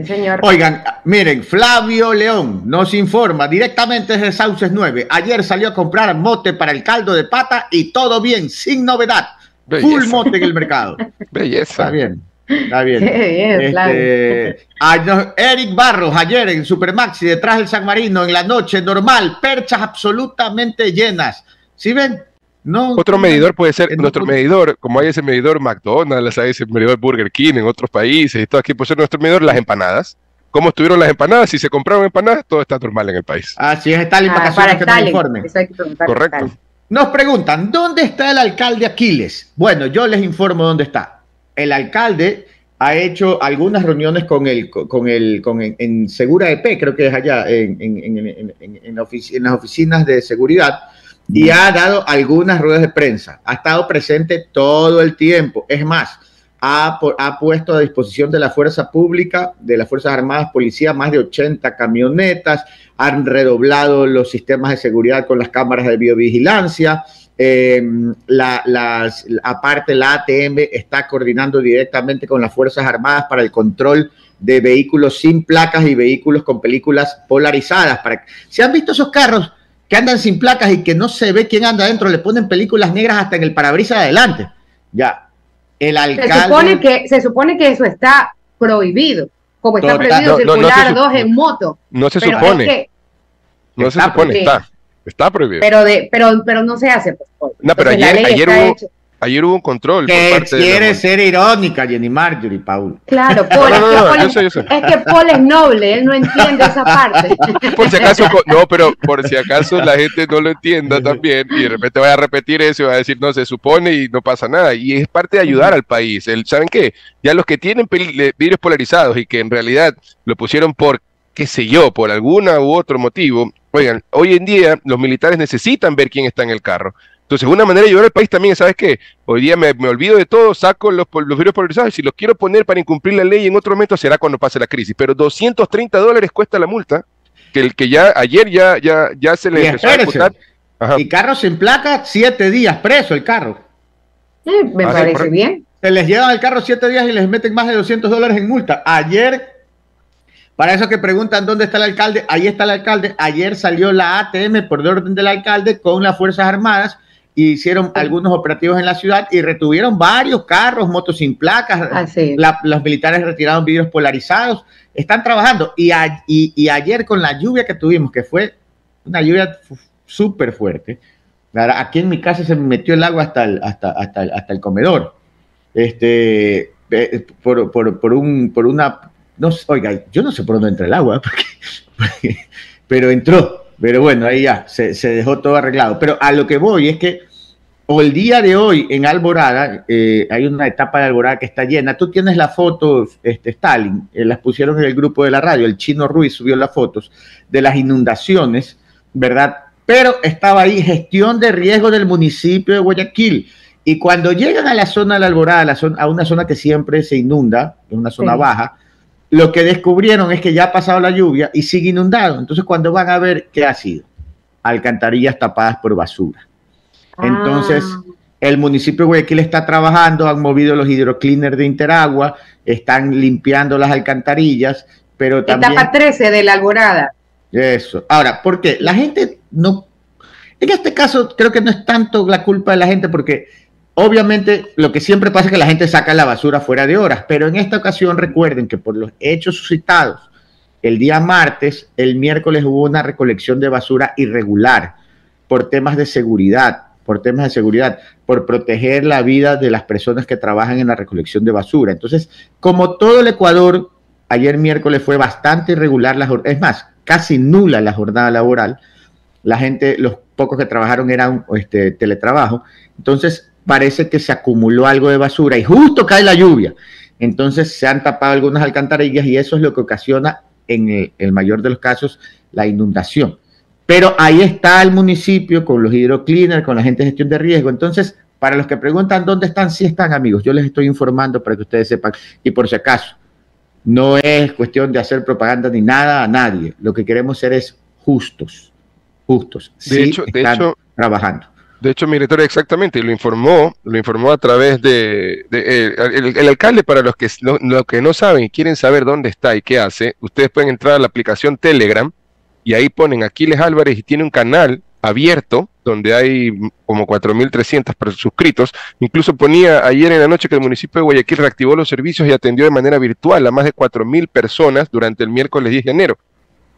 Sí, señor. Oigan, miren, Flavio León nos informa directamente desde Sauces 9. Ayer salió a comprar mote para el caldo de pata y todo bien, sin novedad. Belleza. Full mote en el mercado. Belleza. Está bien. Está bien. Qué bien, Este, no, Eric Barros, ayer en Supermaxi, detrás del San Marino, en la noche, normal, perchas absolutamente llenas. ¿Sí ven? No. Otro medidor puede ser, en nuestro punto- medidor, como hay ese medidor McDonald's, hay ese medidor Burger King en otros países y todo aquí puede ser nuestro medidor, las empanadas. ¿Cómo estuvieron las empanadas? Si se compraron empanadas, todo está normal en el país. Así es, Stalin, Ah, vacaciones para que Stalin. informe. Correcto. Stalin. Nos preguntan, ¿dónde está el alcalde Aquiles? Bueno, yo les informo dónde está. El alcalde ha hecho algunas reuniones con el, con el, con en, en Segura EP, creo que es allá, en, en- en- en- en- en en las oficinas de seguridad, y ha dado algunas ruedas de prensa. Ha estado presente todo el tiempo. Es más, ha, ha puesto a disposición de la fuerza pública, de las Fuerzas Armadas, Policía, más de 80 camionetas, han redoblado los sistemas de seguridad con las cámaras de biovigilancia. Eh, la, aparte, la ATM está coordinando directamente con las Fuerzas Armadas para el control de vehículos sin placas y vehículos con películas polarizadas. Para, ¿Se han visto esos carros que andan sin placas y que no se ve quién anda adentro? Le ponen películas negras hasta en el parabrisas de adelante. Ya. El Se alcalde. supone, que, se supone que eso está prohibido, como está Total. prohibido No, no, no se circular dos en moto. No se Pero supone, es que- no se supone, está, está prohibido. pero, de, pero, pero no se hace. pues. No, pero Entonces, ayer- ayer hubo- hecha. Ayer hubo un control por que parte quiere ser irónica, Jenny Marjorie, Paul. Claro, Paul, No, no, es, que no, Paul yo es- sé, yo sé. es que Paul es noble, él no entiende esa parte. Por si acaso, no, pero por si acaso la gente no lo entienda también y de repente vaya a repetir eso y va a decir, no, se supone y no pasa nada. Y es parte de ayudar al país. El, ¿Saben qué? Ya los que tienen vidrios polarizados y que en realidad lo pusieron por, qué sé yo, por alguna u otro motivo, oigan, hoy en día los militares necesitan ver quién está en el carro. Entonces, una manera de ayudar al país también, es, ¿sabes qué? Hoy día me, me olvido de todo, saco los, los vidrios polarizados y si los quiero poner para incumplir la ley en otro momento será cuando pase la crisis. Pero 230 dólares cuesta la multa, que el que ya ayer ya, ya, ya se le Y empezó a espérese. ejecutar. Ajá. Y carro sin placa, siete días preso el carro. Me Ah, parece bien. Se les llevan el carro siete días y les meten más de 200 dólares en multa. Ayer, para esos que preguntan dónde está el alcalde, ahí está el alcalde. Ayer salió la ATM por orden del alcalde con las Fuerzas Armadas y hicieron algunos operativos en la ciudad y retuvieron varios carros, motos sin placas. La- los militares retiraron vidrios polarizados. Están trabajando. Y, a- y- y ayer con la lluvia que tuvimos, que fue una lluvia súper fuerte, aquí en mi casa se me metió el agua hasta el, hasta, hasta el, hasta el comedor. Este, eh, por, por, por, un, por una, no oiga, yo no sé por dónde entra el agua, porque- porque- pero entró. Pero bueno, ahí ya, se, se dejó todo arreglado. Pero a lo que voy es que o el día de hoy en Alborada, eh, hay una etapa de Alborada que está llena. Tú tienes las fotos, este, Stalin, eh, las pusieron en el grupo de la radio. El chino Ruiz subió las fotos de las inundaciones, ¿verdad? pero estaba ahí gestión de riesgo del municipio de Guayaquil. Y cuando llegan a la zona de la Alborada, a, la zona- a una zona que siempre se inunda, es una zona Sí. baja, lo que descubrieron es que ya ha pasado la lluvia y sigue inundado. Entonces, cuando van a ver qué ha sido, alcantarillas tapadas por basura. Entonces, Ah. el municipio de Guayaquil está trabajando, han movido los hidrocleaners de Interagua, están limpiando las alcantarillas, pero también... Etapa 13 de la Alborada. Eso. Ahora, ¿por qué? La gente no. En este caso, creo que no es tanto la culpa de la gente, porque obviamente lo que siempre pasa es que la gente saca la basura fuera de horas, pero en esta ocasión recuerden que por los hechos suscitados el día martes, el miércoles hubo una recolección de basura irregular por temas de seguridad, por temas de seguridad, por proteger la vida de las personas que trabajan en la recolección de basura. Entonces, como todo el Ecuador, ayer miércoles fue bastante irregular, la jor- es más, casi nula la jornada laboral. La gente, los pocos que trabajaron eran este, teletrabajo. Entonces, parece que se acumuló algo de basura y justo cae la lluvia. Entonces, se han tapado algunas alcantarillas y eso es lo que ocasiona, en el, el mayor de los casos, la inundación. Pero ahí está el municipio con los hidrocleaners, con la gente de gestión de riesgo. Entonces, para los que preguntan dónde están, sí están, amigos. Yo les estoy informando para que ustedes sepan. Y por si acaso, no es cuestión de hacer propaganda ni nada a nadie. Lo que queremos ser es justos. Justos. De Sí hecho- de hecho- trabajando. De hecho, mi director exactamente y lo informó, lo informó a través de, eh, el, alcalde para los que no, los que no saben y quieren saber dónde está y qué hace, ustedes pueden entrar a la aplicación Telegram y ahí ponen Aquiles Álvarez y tiene un canal abierto donde hay como 4.300 per- suscritos. Incluso ponía ayer en la noche que el municipio de Guayaquil reactivó los servicios y atendió de manera virtual a más de 4.000 personas durante el miércoles 10 de enero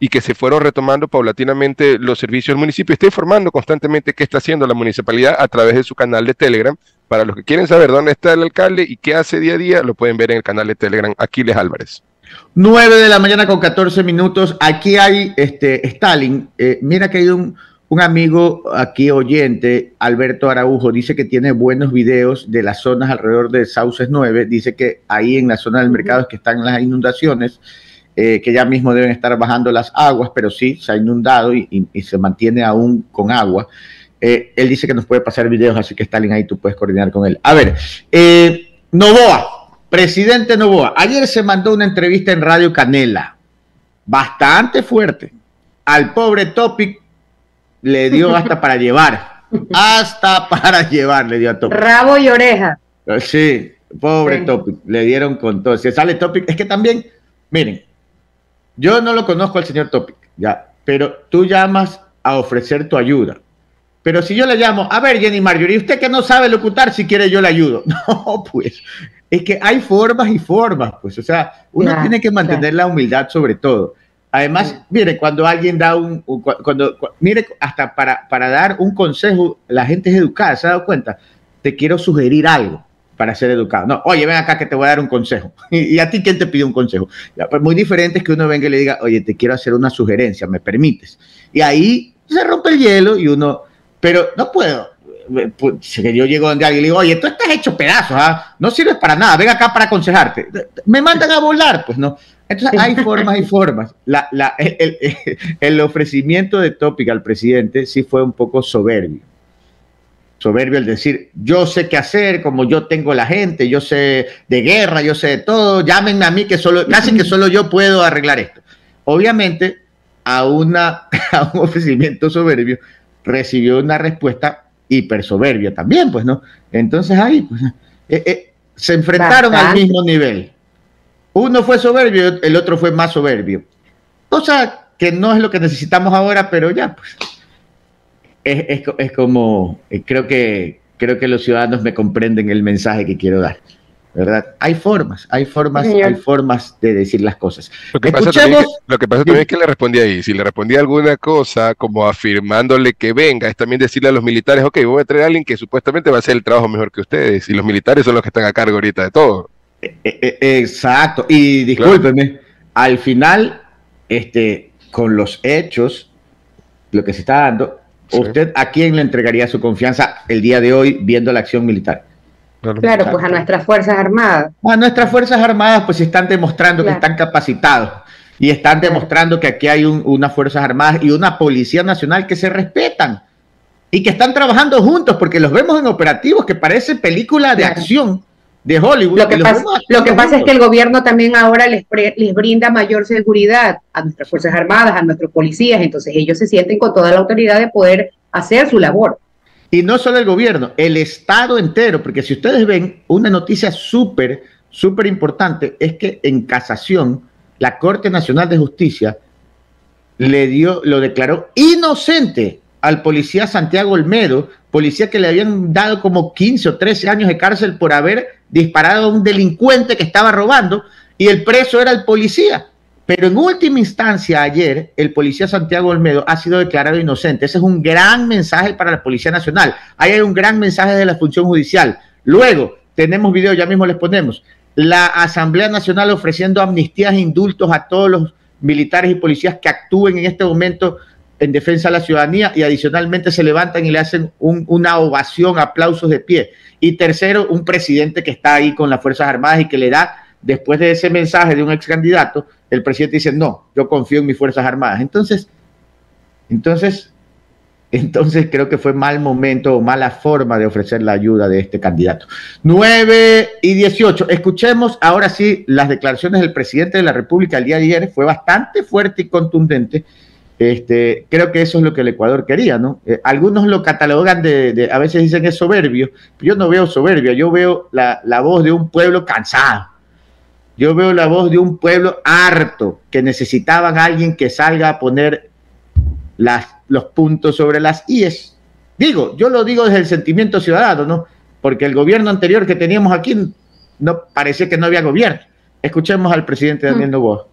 y que se fueron retomando paulatinamente los servicios del municipio. Está informando constantemente qué está haciendo la municipalidad a través de su canal de Telegram. Para los que quieren saber dónde está el alcalde y qué hace día a día, lo pueden ver en el canal de Telegram Aquiles Álvarez. 9 de la mañana con 14 minutos. Aquí hay este Stalin. Eh, mira que hay un, un amigo aquí oyente, Alberto Araujo, dice que tiene buenos videos de las zonas alrededor de Sauces 9. Dice que ahí en la zona del mercado es que están las inundaciones, eh, que ya mismo deben estar bajando las aguas, pero sí, se ha inundado y, y- y se mantiene aún con agua. Eh, él dice que nos puede pasar videos, así que Stalin ahí tú puedes coordinar con él. A ver, eh, Novoa, presidente Novoa, ayer se mandó una entrevista en Radio Canela, bastante fuerte. Al pobre Topic le dio hasta para llevar, hasta para llevar le dio a Topic. Rabo y oreja. Sí, pobre Sí. Topic, le dieron con todo. Si sale Topic, es que también, miren, yo no lo conozco al señor Topic, ya, pero tú llamas a ofrecer tu ayuda. Pero si yo le llamo, a ver, Jenny Marjorie, usted que no sabe locutar, si quiere yo le ayudo. No, pues, es que hay formas y formas, pues, o sea, uno tiene que mantener la humildad sobre todo. Además, mire, cuando alguien da un, un- cu- cuando, cu- mire, hasta para, para dar un consejo, la gente es educada, ¿se ha dado cuenta? Te quiero sugerir algo para ser educado. No, oye, ven acá que te voy a dar un consejo. ¿Y, a ti quién te pide un consejo? Pues muy diferente es que uno venga y le diga, oye, te quiero hacer una sugerencia, ¿me permites? Y ahí se rompe el hielo y uno, pero no puedo. Eh, pues, que yo llego donde alguien y le digo, oye, tú estás hecho pedazos, ¿ah? no sirves para nada, ven acá para aconsejarte. Me mandan a volar, pues no. Entonces hay formas y formas. El ofrecimiento de Topic al presidente sí fue un poco soberbio. Soberbio el decir, yo sé qué hacer, como yo tengo la gente, yo sé de guerra, yo sé de todo, llámenme a mí que solo, casi que solo yo puedo arreglar esto. Obviamente, a, una, a un ofrecimiento soberbio recibió una respuesta hiper soberbia también, pues, ¿no? Entonces ahí pues, eh, eh, se enfrentaron al mismo nivel. Uno fue soberbio, el otro fue más soberbio. Cosa que no es lo que necesitamos ahora, pero ya, pues. Es, es es como, eh, creo que, creo que los ciudadanos me comprenden el mensaje que quiero dar. ¿Verdad? Hay formas, hay formas, Señor. hay formas de decir las cosas. Lo que pasa también, es Escuchemos- que, lo que pasa también es que le respondía ahí. Si le respondía alguna cosa como afirmándole que venga, es también decirle a los militares, ok, voy a traer a alguien que supuestamente va a hacer el trabajo mejor que ustedes. Y los militares son los que están a cargo ahorita de todo. Eh, eh, Exacto. Y discúlpeme, al final, este, con los hechos, lo que se está dando, Sí. ¿usted a quién le entregaría su confianza el día de hoy viendo la acción militar? Claro, pues a nuestras Fuerzas Armadas. A nuestras Fuerzas Armadas, pues están demostrando Claro. que están capacitados y están demostrando que aquí hay un- unas Fuerzas Armadas y una Policía Nacional que se respetan y que están trabajando juntos porque los vemos en operativos que parece película de Claro. acción de Hollywood. Lo que, pasa, vemos lo que actuando pasa es que el gobierno también ahora les, pre- les brinda mayor seguridad a nuestras Fuerzas Armadas, a nuestros policías, entonces ellos se sienten con toda la autoridad de poder hacer su labor. Y no solo el gobierno, el Estado entero, porque si ustedes ven una noticia súper, súper importante, es que en casación, la Corte Nacional de Justicia le dio, lo declaró inocente al policía Santiago Olmedo, policía que le habían dado como 15 o 13 años de cárcel por haber disparado a un delincuente que estaba robando y el preso era el policía. Pero en última instancia, ayer, el policía Santiago Olmedo ha sido declarado inocente. Ese es un gran mensaje para la Policía Nacional. Ahí hay un gran mensaje de la función judicial. Luego, tenemos video, ya mismo les ponemos. La Asamblea Nacional ofreciendo amnistías e indultos a todos los militares y policías que actúen en este momento en defensa de la ciudadanía y adicionalmente se levantan y le hacen un- una ovación, aplausos de pie. Y tercero, un presidente que está ahí con las Fuerzas Armadas y que le da, después de ese mensaje de un ex candidato, el presidente dice, no, yo confío en mis Fuerzas Armadas. Entonces, entonces, entonces creo que fue mal momento o mala forma de ofrecer la ayuda de este candidato. 9 y 18. Escuchemos ahora sí las declaraciones del presidente de la República el día de ayer. Fue bastante fuerte y contundente. Este, creo que eso es lo que el Ecuador quería, ¿no? Eh, algunos lo catalogan de, de- a veces dicen es soberbio. Yo no veo soberbia, yo veo la, la voz de un pueblo cansado. Yo veo la voz de un pueblo harto que necesitaban a alguien que salga a poner las, los puntos sobre las IES. Digo, yo lo digo desde el sentimiento ciudadano, ¿no? Porque el gobierno anterior que teníamos aquí no parecía que no había gobierno. Escuchemos al presidente Daniel Novoa.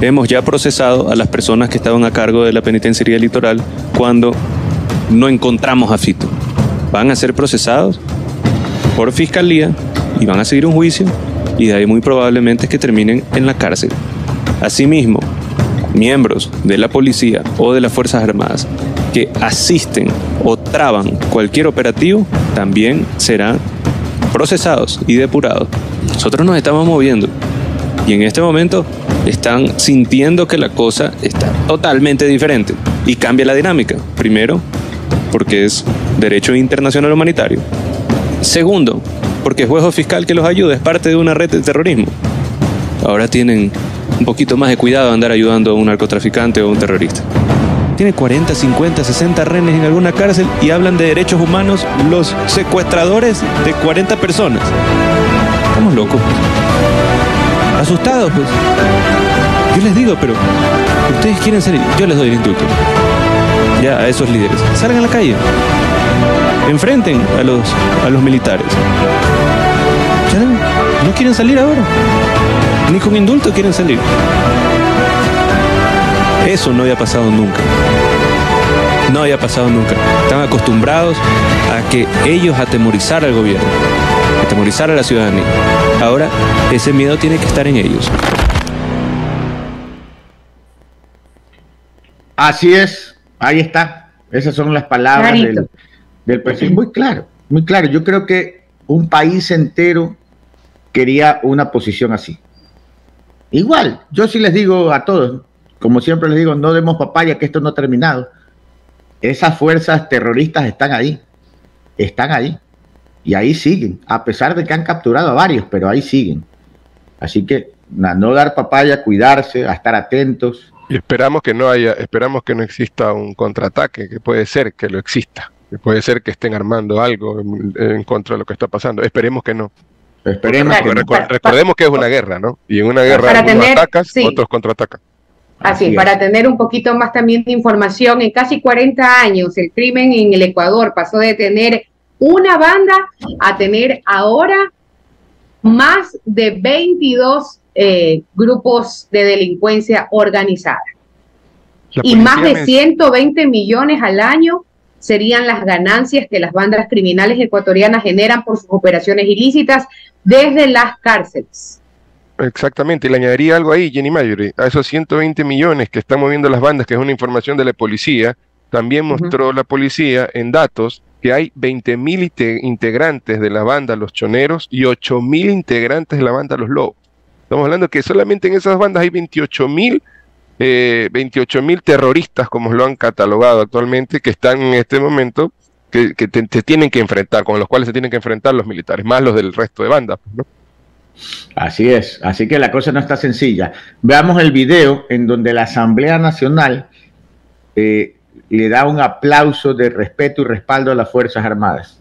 Hemos ya procesado a las personas que estaban a cargo de la penitenciaría litoral cuando no encontramos a Fito. Van a ser procesados por fiscalía y van a seguir un juicio y de ahí muy probablemente que terminen en la cárcel. Asimismo, miembros de la policía o de las Fuerzas Armadas que asisten o traban cualquier operativo también serán procesados y depurados. Nosotros nos estamos moviendo y en este momento están sintiendo que la cosa está totalmente diferente y cambia la dinámica. Primero, porque es derecho internacional humanitario. Segundo, porque es juego fiscal que los ayuda, es parte de una red de terrorismo. Ahora tienen un poquito más de cuidado de andar ayudando a un narcotraficante o a un terrorista. Tiene 40, 50, 60 rehenes en alguna cárcel y hablan de derechos humanos los secuestradores de 40 personas. Estamos locos. pues. Asustados, pues. Yo les digo, pero ustedes quieren salir, yo les doy el indulto. Ya, a esos líderes. Salgan a la calle. Enfrenten a los, a los militares. No quieren salir ahora. Ni con indulto quieren salir. Eso no había pasado nunca. No había pasado nunca. Están acostumbrados a que ellos atemorizar al gobierno, atemorizar a la ciudadanía. Ahora ese miedo tiene que estar en ellos. Así es, ahí está. Esas son las palabras Clarito. del, del presidente. Muy claro, muy claro. Yo creo que un país entero quería una posición así. Igual, yo sí les digo a todos, como siempre les digo, no demos papaya, que esto no ha terminado. Esas fuerzas terroristas están ahí, están ahí, y ahí siguen, a pesar de que han capturado a varios, pero ahí siguen. Así que no dar papaya, cuidarse, a estar atentos. Y esperamos que no haya, esperamos que no exista un contraataque, que puede ser que lo exista, que puede ser que estén armando algo en, en contra de lo que está pasando. Esperemos que no. Esperemos que no. recu- recordemos que es una guerra, ¿no? Y en una guerra Para unos tener- atacas, sí. otros contraatacan. Así, Así es. para tener un poquito más también de información, en casi 40 años el crimen en el Ecuador pasó de tener una banda a tener ahora más de 22 eh, grupos de delincuencia organizada. Y más de men- 120 millones al año serían las ganancias que las bandas criminales ecuatorianas generan por sus operaciones ilícitas desde las cárceles. Exactamente, y le añadiría algo ahí, Jenny Mayori, a esos 120 millones que están moviendo las bandas, que es una información de la policía, también mostró la policía en datos que hay 20.000 inte- integrantes de la banda Los Choneros y 8.000 integrantes de la banda Los Lobos. Estamos hablando que solamente en esas bandas hay 28 mil eh, 28 mil terroristas, como lo han catalogado actualmente, que están en este momento, que, que te- se tienen que enfrentar, con los cuales se tienen que enfrentar los militares, más los del resto de bandas. ¿no? Así es, así que la cosa no está sencilla. Veamos el video en donde la Asamblea Nacional eh, le da un aplauso de respeto y respaldo a las Fuerzas Armadas.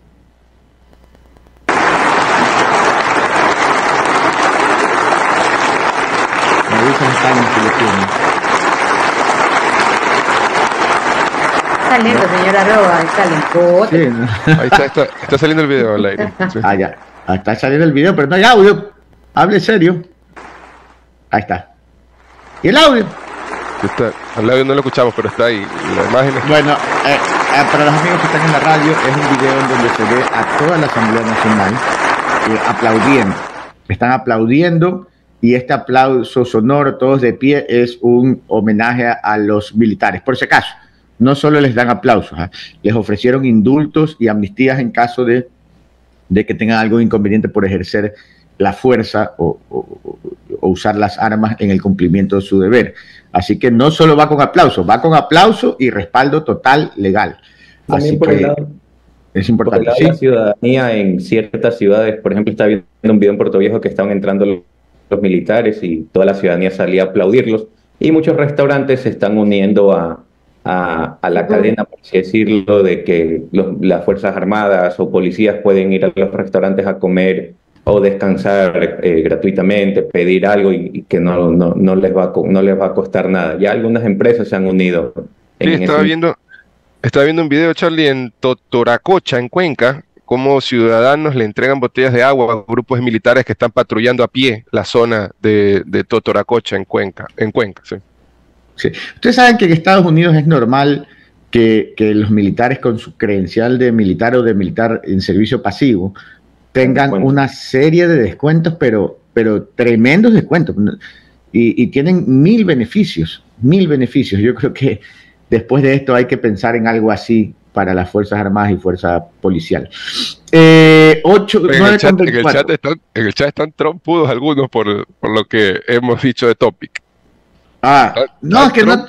Está lento, señora Roa, está lento. Sí, ¿no? Ahí está, está, está saliendo el video al aire. sí. Ah, ya. Ah, Está saliendo el video, pero no hay audio. Hable serio. Ahí está. ¿Y el audio? Está, al audio no lo escuchamos, pero está ahí. La imagen Bueno, eh, eh, para los amigos que están en la radio, es un video en donde se ve a toda la Asamblea Nacional eh, aplaudiendo. Están aplaudiendo y este aplauso sonoro, todos de pie, es un homenaje a, los militares. Por si acaso, no solo les dan aplausos, ¿ah? les ofrecieron indultos y amnistías en caso de, de que tengan algún inconveniente por ejercer la fuerza o, o- o- o usar las armas en el cumplimiento de su deber. Así que no solo va con aplauso, va con aplauso y respaldo total legal. También Así por el que lado- es Por el importante. lado Sí, de la ciudadanía en ciertas ciudades, por ejemplo, estaba viendo un video en Puerto Viejo que estaban entrando los, militares y toda la ciudadanía salía a aplaudirlos. Y muchos restaurantes se están uniendo a, a, a la cadena, por así decirlo, de que los- las Fuerzas Armadas o policías pueden ir a los restaurantes a comer o descansar eh, gratuitamente, pedir algo y, y que no, no, no, les va a, no les va a costar nada. Ya algunas empresas se han unido. Sí, estaba ese- viendo, estaba viendo un video, Charlie, en Totoracocha, en Cuenca, cómo ciudadanos le entregan botellas de agua a grupos de militares que están patrullando a pie la zona de, de Totoracocha, en Cuenca. En Cuenca, sí. sí. Ustedes saben que en Estados Unidos es normal que, que los militares con su credencial de militar o de militar en servicio pasivo tengan Descuento. una serie de descuentos, pero, pero tremendos descuentos. Y, y tienen mil beneficios, mil beneficios. Yo creo que después de esto hay que pensar en algo así para las Fuerzas Armadas y Fuerza Policial. Eh, ocho, En el, chat, con en, el 24. chat están, en el chat están trompudos algunos por, por lo que hemos dicho de Topic. Ah, no, es que no,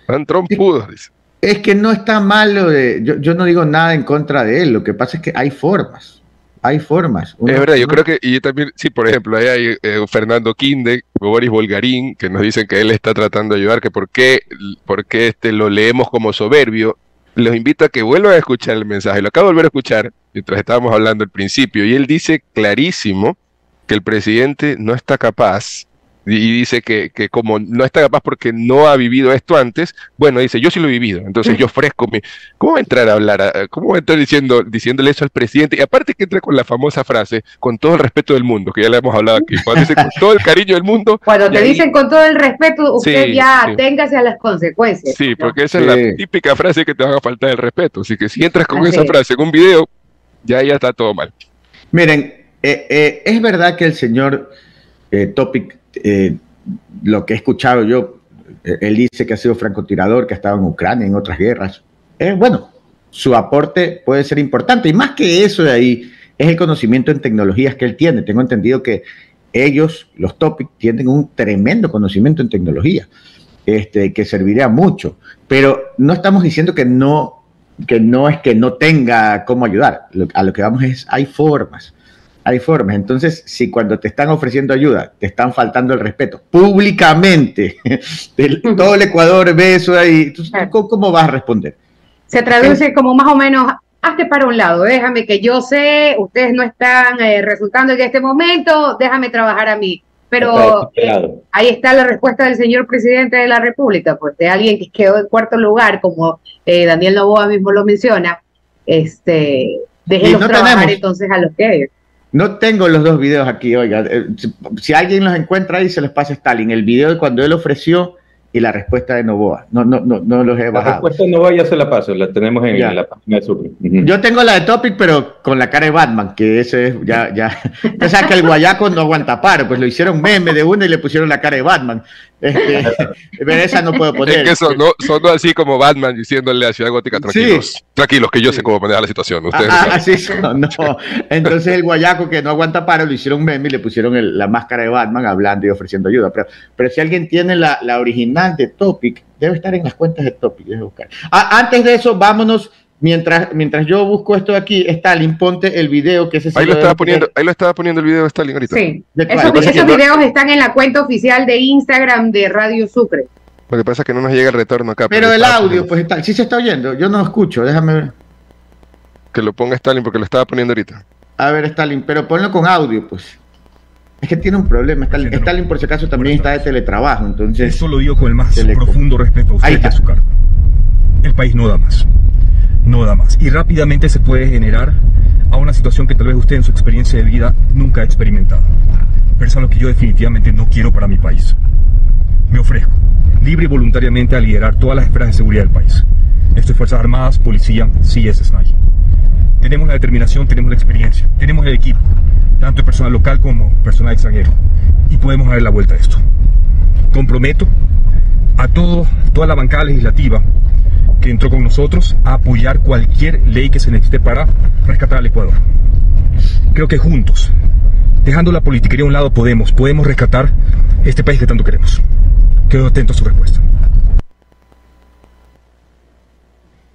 Están trompudos, dice. Es que no está malo de. Yo, yo no digo nada en contra de él. Lo que pasa es que hay formas. Hay formas. Es verdad, yo creo que, y yo también, sí, por ejemplo, ahí hay eh, Fernando Quinde, Boris Bolgarín, que nos dicen que él está tratando de ayudar, que por qué, por qué este, lo leemos como soberbio. Los invito a que vuelvan a escuchar el mensaje. Lo acabo de volver a escuchar mientras estábamos hablando al principio, y él dice clarísimo que el presidente no está capaz, y dice que, que como no está capaz porque no ha vivido esto antes, bueno, dice, yo sí lo he vivido, entonces yo ofrezco mi... ¿Cómo va a entrar a hablar? a- ¿Cómo va a entrar diciendo, diciéndole eso al presidente? Y aparte que entra con la famosa frase, con todo el respeto del mundo, que ya le hemos hablado aquí, cuando dice con todo el cariño del mundo, Cuando te ahí- dicen con todo el respeto, usted Sí, ya sí. téngase a las consecuencias. Sí, ¿no? porque esa es la típica frase que te van a faltar el respeto. Así que si entras con Así esa es. frase en un video, ya ya está todo mal. Miren, eh, eh, es verdad que el señor eh, Topic, eh, lo que he escuchado yo, eh, él dice que ha sido francotirador, que ha estado en Ucrania, en otras guerras. Eh, bueno, su aporte puede ser importante. Y más que eso de ahí, es el conocimiento en tecnologías que él tiene. Tengo entendido que ellos, los Topic, tienen un tremendo conocimiento en tecnología, este, que serviría mucho. Pero no estamos diciendo que no, que no es que no tenga cómo ayudar. A lo que vamos es, hay formas. Hay formas. Entonces, si cuando te están ofreciendo ayuda, te están faltando el respeto públicamente, el- todo el Ecuador ve eso ahí, ¿cómo, cómo vas a responder? Se traduce como más o menos, hazte para un lado, déjame que yo sé, ustedes no están eh, resultando en este momento, déjame trabajar a mí. Pero Está pelado. ahí está la respuesta del señor presidente de la República, pues de alguien que quedó en cuarto lugar, como eh, Daniel Novoa mismo lo menciona, este, déjenlos no trabajar tenemos. entonces a los que No tengo los dos videos aquí, oiga. eh, si, si alguien los encuentra ahí, se les pasa a Stalin. El video de cuando él ofreció y la respuesta de Novoa. No, no, no, no los he La bajado. respuesta no va, ya se la paso, la tenemos en Ya. la página de Surri. Yo tengo la de Topic, pero con la cara de Batman, que ese es ya, ya. O sea que el guayaco no aguanta paro, pues lo hicieron meme de una y le pusieron la cara de Batman. Este, pero esa no puedo poner. Es que sonó, sonó así como Batman diciéndole a Ciudad Gótica, tranquilos, tranquilos, que yo sé cómo manejar la situación. Ustedes Ah, no ah, saben". sí, sonó. Entonces el guayaco que no aguanta paro lo hicieron meme y le pusieron el- la máscara de Batman hablando y ofreciendo ayuda. Pero, pero si alguien tiene la, la original de Topic, debe estar en las cuentas de Topic. debe buscar. Ah, antes de eso, vámonos. Mientras, mientras yo busco esto de aquí, Stalin, ponte el video que ese sí Ahí lo estaba poniendo, ahí lo estaba poniendo el video de Stalin ahorita. Sí. ¿De Esos, esos videos están en la cuenta oficial de Instagram de Radio Sucre. Lo que pasa es que no nos llega el retorno acá. Pero el audio, poniendo- pues está, sí se está oyendo. Yo no escucho, déjame ver. Que lo ponga Stalin porque lo estaba poniendo ahorita. A ver, Stalin, pero ponlo con audio, pues. Es que tiene un problema. Stalin, Stalin por si acaso, también está de teletrabajo, entonces. Esto lo digo con el más Se profundo respeto a usted Ahí y a su cargo. El país no da más. No da más. Y rápidamente se puede generar a una situación que tal vez usted en su experiencia de vida nunca ha experimentado. Pero es algo que yo definitivamente no quiero para mi país. Me ofrezco, libre y voluntariamente, a liderar todas las esferas de seguridad del país. Esto es Fuerzas Armadas, Policía, CS SNAI. Tenemos la determinación, tenemos la experiencia, tenemos el equipo, tanto de personal local como personal extranjero. Y podemos dar la vuelta a esto. Comprometo a todo, toda la bancada legislativa que entró con nosotros a apoyar cualquier ley que se necesite para rescatar al Ecuador. Creo que juntos, dejando la politiquería a un lado, podemos, podemos rescatar este país que tanto queremos. Quedo atento a su respuesta.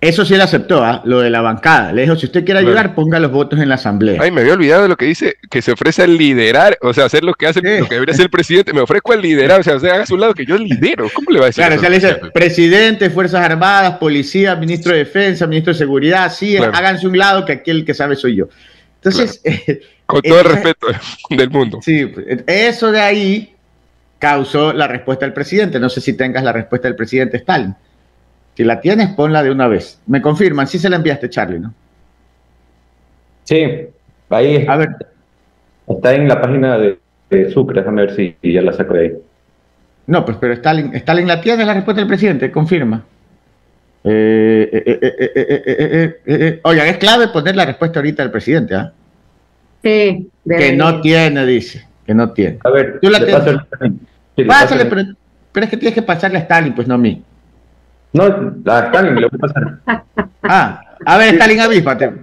Eso sí le aceptó, ¿ah? lo de la bancada. Le dijo, si usted quiere ayudar, ponga los votos en la asamblea. Ay, me había olvidado de lo que dice, que se ofrece a liderar, o sea, hacer lo que hace, lo que debería ser el presidente. Me ofrezco a liderar, o sea, usted haga a su lado que yo lidero. ¿Cómo le va a decir Claro, o sea, le dice, presidente, Fuerzas Armadas, Policía, Ministro de Defensa, Ministro de Seguridad, sí, Claro. háganse un lado que aquí el que sabe soy yo. Entonces, Con todo el respeto del mundo. Sí, eso de ahí causó la respuesta del presidente. No sé si tengas la respuesta del presidente Stalin. Si la tienes, ponla de una vez. Me confirman, sí se la enviaste, Charlie, ¿no? Sí, ahí. A ver. Está en la página de, Sucre, déjame ver si ya la saco de ahí. No, pues, pero Stalin, Stalin la tiene, la respuesta del presidente, confirma. Eh, Oigan, es clave poner la respuesta ahorita del presidente, ¿ah? Sí. Que no tiene, dice, que no tiene. A ver, tú la tienes. Pásale, pero es que tienes que pasarle a Stalin, pues no a mí. No, a Stalin le voy a pasar. Ah, a ver, Stalin, avíspate.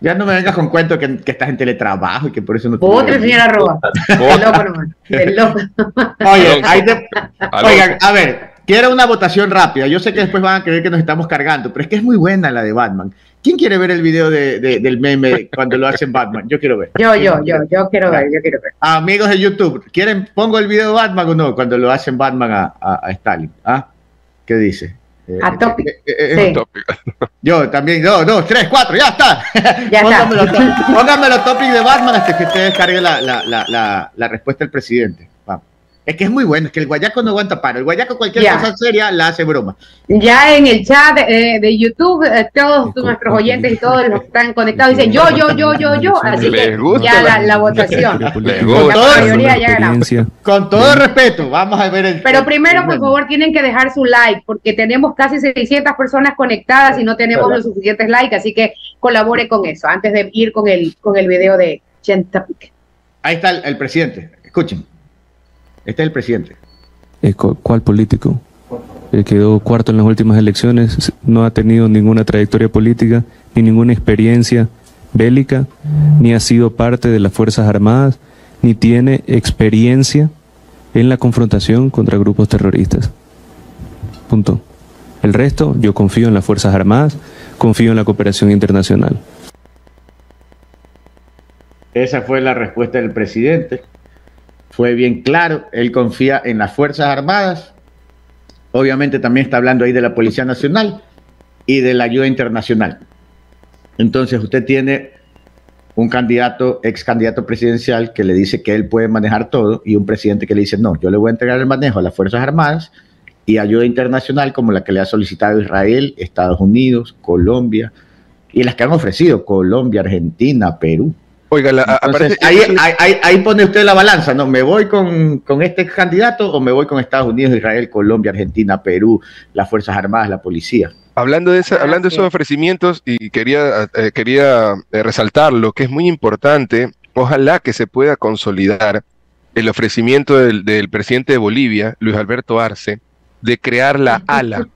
Ya no me vengas con cuento que, que estás en teletrabajo y que por eso no te Otra señora Roa. De loco nomás. De loco. Oye, hay de- Alonso. oigan, a ver, quiero una votación rápida. Yo sé que después van a creer que nos estamos cargando, pero es que es muy buena la de Batman. ¿Quién quiere ver el video de- de- del meme cuando lo hacen Batman? Yo quiero ver. Yo, yo, yo, yo quiero ver, yo quiero ver. Amigos de YouTube, ¿quieren pongo el video de Batman o no? Cuando lo hacen Batman a, a- a Stalin. ¿Ah? ¿Qué dice? Eh, A Topic. eh, eh, eh, Sí. Tópico. Yo también, dos, dos, tres, cuatro, ya está. Ya está. póngamelo, to- póngamelo topic de Batman hasta que usted descargue la, la, la, la, la respuesta del presidente. Vamos. Es que es muy bueno, es que el guayaco no aguanta paro. El guayaco cualquier Ya. cosa seria la hace broma. Ya en el chat eh, de YouTube, eh, todos nuestros oyentes y todos los que están conectados dicen yo, yo, yo, yo, yo. Así que Les gusta ya la- la, la votación. Les La gusta. mayoría ya. Con todo respeto, vamos a ver el. Pero primero, por favor, tienen que dejar su like, porque tenemos casi 600 personas conectadas y no tenemos los suficientes likes, así que colabore con eso, antes de ir con el, con el video de Chentapic. Ahí está el, el presidente. Escuchen. Este es el presidente. Cu- ¿Cuál político? Eh, quedó cuarto en las últimas elecciones, no ha tenido ninguna trayectoria política, ni ninguna experiencia bélica, ni ha sido parte de las Fuerzas Armadas, ni tiene experiencia en la confrontación contra grupos terroristas. Punto. El resto, yo confío en las Fuerzas Armadas, confío en la cooperación internacional. Esa fue la respuesta del presidente. Fue bien claro. Él confía en las Fuerzas Armadas. Obviamente también está hablando ahí de la Policía Nacional y de la ayuda internacional. Entonces usted tiene un candidato, ex candidato presidencial, que le dice que él puede manejar todo y un presidente que le dice, no, yo le voy a entregar el manejo a las Fuerzas Armadas y ayuda internacional como la que le ha solicitado Israel, Estados Unidos, Colombia y las que han ofrecido Colombia, Argentina, Perú. Oiga, la- a- Entonces, aparece- ahí, ahí, ahí- ahí pone usted la balanza, ¿no? ¿Me voy con, con este candidato o me voy con Estados Unidos, Israel, Colombia, Argentina, Perú, las Fuerzas Armadas, la policía? Hablando de, esa, Ah, hablando de esos ofrecimientos, y quería, eh, quería eh, resaltar lo que es muy importante, ojalá que se pueda consolidar el ofrecimiento del, del presidente de Bolivia, Luis Alberto Arce, de crear la ALA,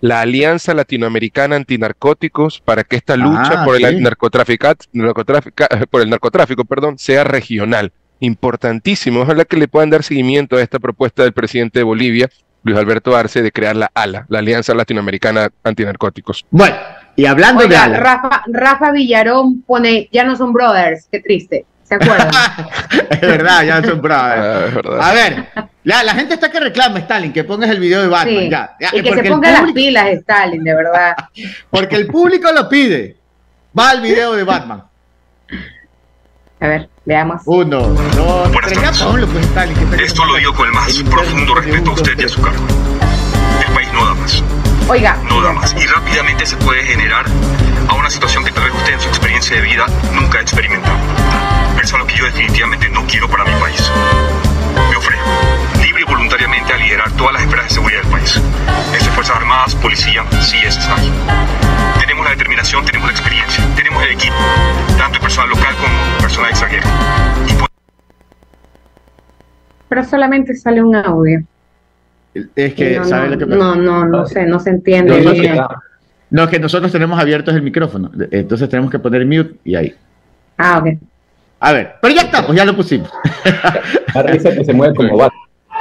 la Alianza Latinoamericana Antinarcóticos, para que esta lucha Ah, por, sí. el narcotrafica- por el narcotráfico perdón, sea regional. Importantísimo. Ojalá que le puedan dar seguimiento a esta propuesta del presidente de Bolivia, Luis Alberto Arce, de crear la ALA, la Alianza Latinoamericana Antinarcóticos. Bueno, y hablando de ALA, Rafa, Rafa Villarón pone, ya no son brothers, qué triste. ¿Se acuerdan? es verdad, ya son bravos. Ah. A ver, la, la gente está que reclama, Stalin, que pongas el video de Batman. Sí. Ya, ya, y que se ponga las pilas, Stalin, de verdad. Porque el público lo pide. Va al video de Batman. A ver, veamos. Uno, dos, Buenas tres. Ya tardes. ponlo, pues, Stalin. que está- Esto lo digo con el más el profundo respeto a usted y a su cargo. El país no da más, Oiga, no da más. Y rápidamente se puede generar a una situación que tal vez usted en su experiencia de vida nunca ha experimentado. Es algo que yo definitivamente no quiero para mi país. Me ofrezco, libre y voluntariamente, a liderar todas las esferas de seguridad del país. Desde Fuerzas Armadas, Policía, sí es necesario. Tenemos la determinación, tenemos la experiencia, tenemos el equipo, tanto el personal local como personal extranjero. Pero solamente sale un audio. Es que, no, ¿sabes no, lo que pasa? no, no, no sé, no se entiende No, no, bien. No, es que nosotros tenemos abiertos el micrófono. Entonces tenemos que poner mute y ahí. Ah, ok. A ver, pero ya estamos, ya lo pusimos. Da risa que se mueve como va,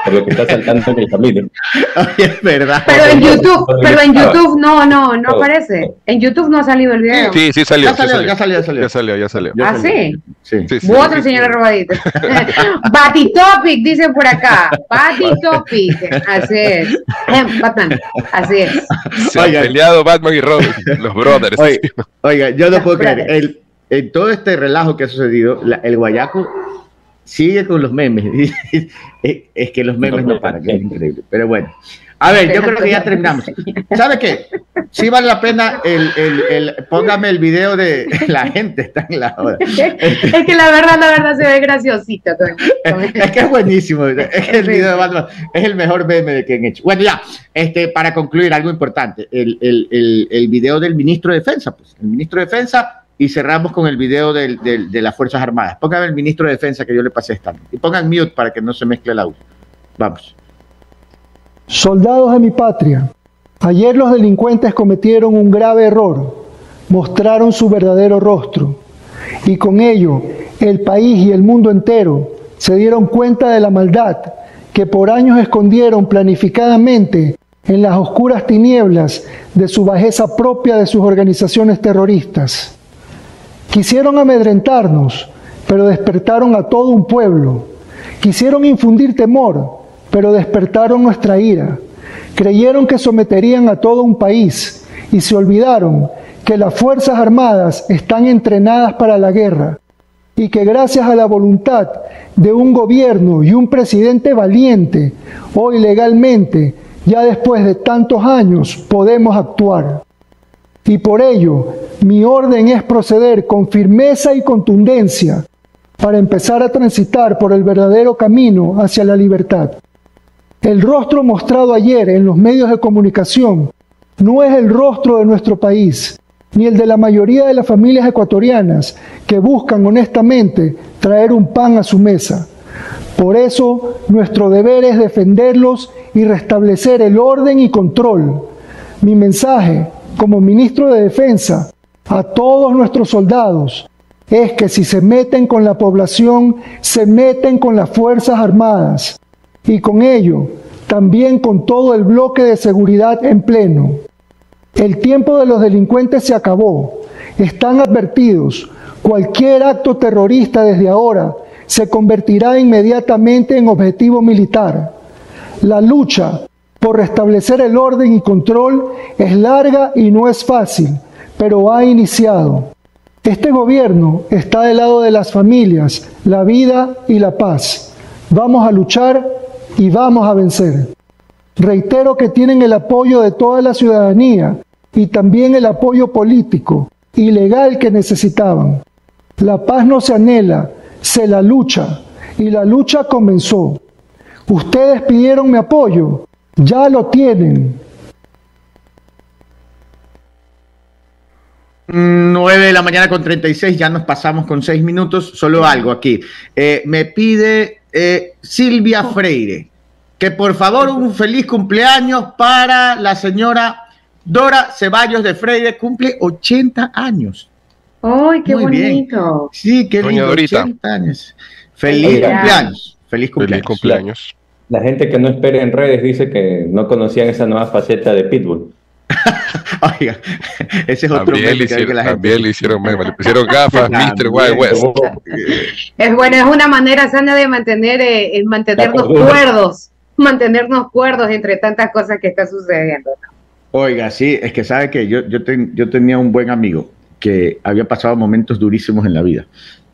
por lo que está saltando en el camino. Oye, es verdad. Pero en YouTube, no, pero en no, YouTube no, no, no aparece. En YouTube no ha salido el video. Sí, sí salió. Ya sí salió, ya salió, ya salió. Ya salió, ya salió. Ya ¿Ah, sí? Sí. Sí, sí. Otro señor robadito. Batitopic, dicen por acá. Batitopic. Así es. Em, Batman. Así es. Se han peleado Batman y Robin, los brothers. Oiga, yo no puedo creer. El, en todo este relajo que ha sucedido, la- el guayaco sigue con los memes. es, que los memes no paran, que es increíble. Pero bueno. A ver, yo creo que ya terminamos. ¿Sabe qué? Sí vale la pena el, el, el- póngame el video de la gente está en la hora. es que la verdad, la verdad se ve graciosito. con- con- Es que es buenísimo. Es el video de Batman es el mejor meme que han hecho. Bueno, ya, este, para concluir, algo importante. El, el, el, el video del ministro de Defensa, pues. El ministro de Defensa, y cerramos con el video de las Fuerzas Armadas. Póngame el ministro de Defensa que yo le pasé esta. Y pongan mute para que no se mezcle el audio. Vamos. Soldados de mi patria, ayer los delincuentes cometieron un grave error, mostraron su verdadero rostro y con ello el país y el mundo entero se dieron cuenta de la maldad que por años escondieron planificadamente en las oscuras tinieblas de su bajeza propia de sus organizaciones terroristas. Quisieron amedrentarnos, pero despertaron a todo un pueblo. Quisieron infundir temor, pero despertaron nuestra ira. Creyeron que someterían a todo un país y se olvidaron que las Fuerzas Armadas están entrenadas para la guerra y que gracias a la voluntad de un gobierno y un presidente valiente, hoy legalmente, ya después de tantos años, podemos actuar. Y por ello, mi orden es proceder con firmeza y contundencia para empezar a transitar por el verdadero camino hacia la libertad. El rostro mostrado ayer en los medios de comunicación no es el rostro de nuestro país, ni el de la mayoría de las familias ecuatorianas que buscan honestamente traer un pan a su mesa. Por eso, nuestro deber es defenderlos y restablecer el orden y control. Mi mensaje, como ministro de Defensa, a todos nuestros soldados, es que si se meten con la población, se meten con las Fuerzas Armadas y con ello también con todo el bloque de seguridad en pleno. El tiempo de los delincuentes se acabó. Están advertidos. Cualquier acto terrorista desde ahora se convertirá inmediatamente en objetivo militar. La lucha por restablecer el orden y control es larga y no es fácil, pero ha iniciado. Este gobierno está del lado de las familias, la vida y la paz. Vamos a luchar y vamos a vencer. Reitero que tienen el apoyo de toda la ciudadanía y también el apoyo político y legal que necesitaban. La paz no se anhela, se la lucha y la lucha comenzó. Ustedes pidieron mi apoyo, ya lo tienen. No 9 de la mañana con 36, ya nos pasamos con 6 minutos. Solo algo aquí. Eh, me pide eh, Silvia Freire que por favor un feliz cumpleaños para la señora Dora Ceballos de Freire, cumple 80 años. ¡Ay, qué Muy bien. bonito! Sí, qué Doña lindo, Dorita. 80 años. Feliz Feliz cumpleaños. Feliz cumpleaños. Feliz cumpleaños. La gente que no espera en redes dice que no conocían esa nueva faceta de Pitbull. Oiga, ese es otro También, le que la gente- también le hicieron meme, le pusieron gafas, Mr. Wild West. Es bueno, es una manera sana de mantener, eh, el mantenernos cuerdos, mantenernos cuerdos entre tantas cosas que está sucediendo. Oiga, sí, es que sabe que yo, yo, ten- yo tenía un buen amigo que había pasado momentos durísimos en la vida,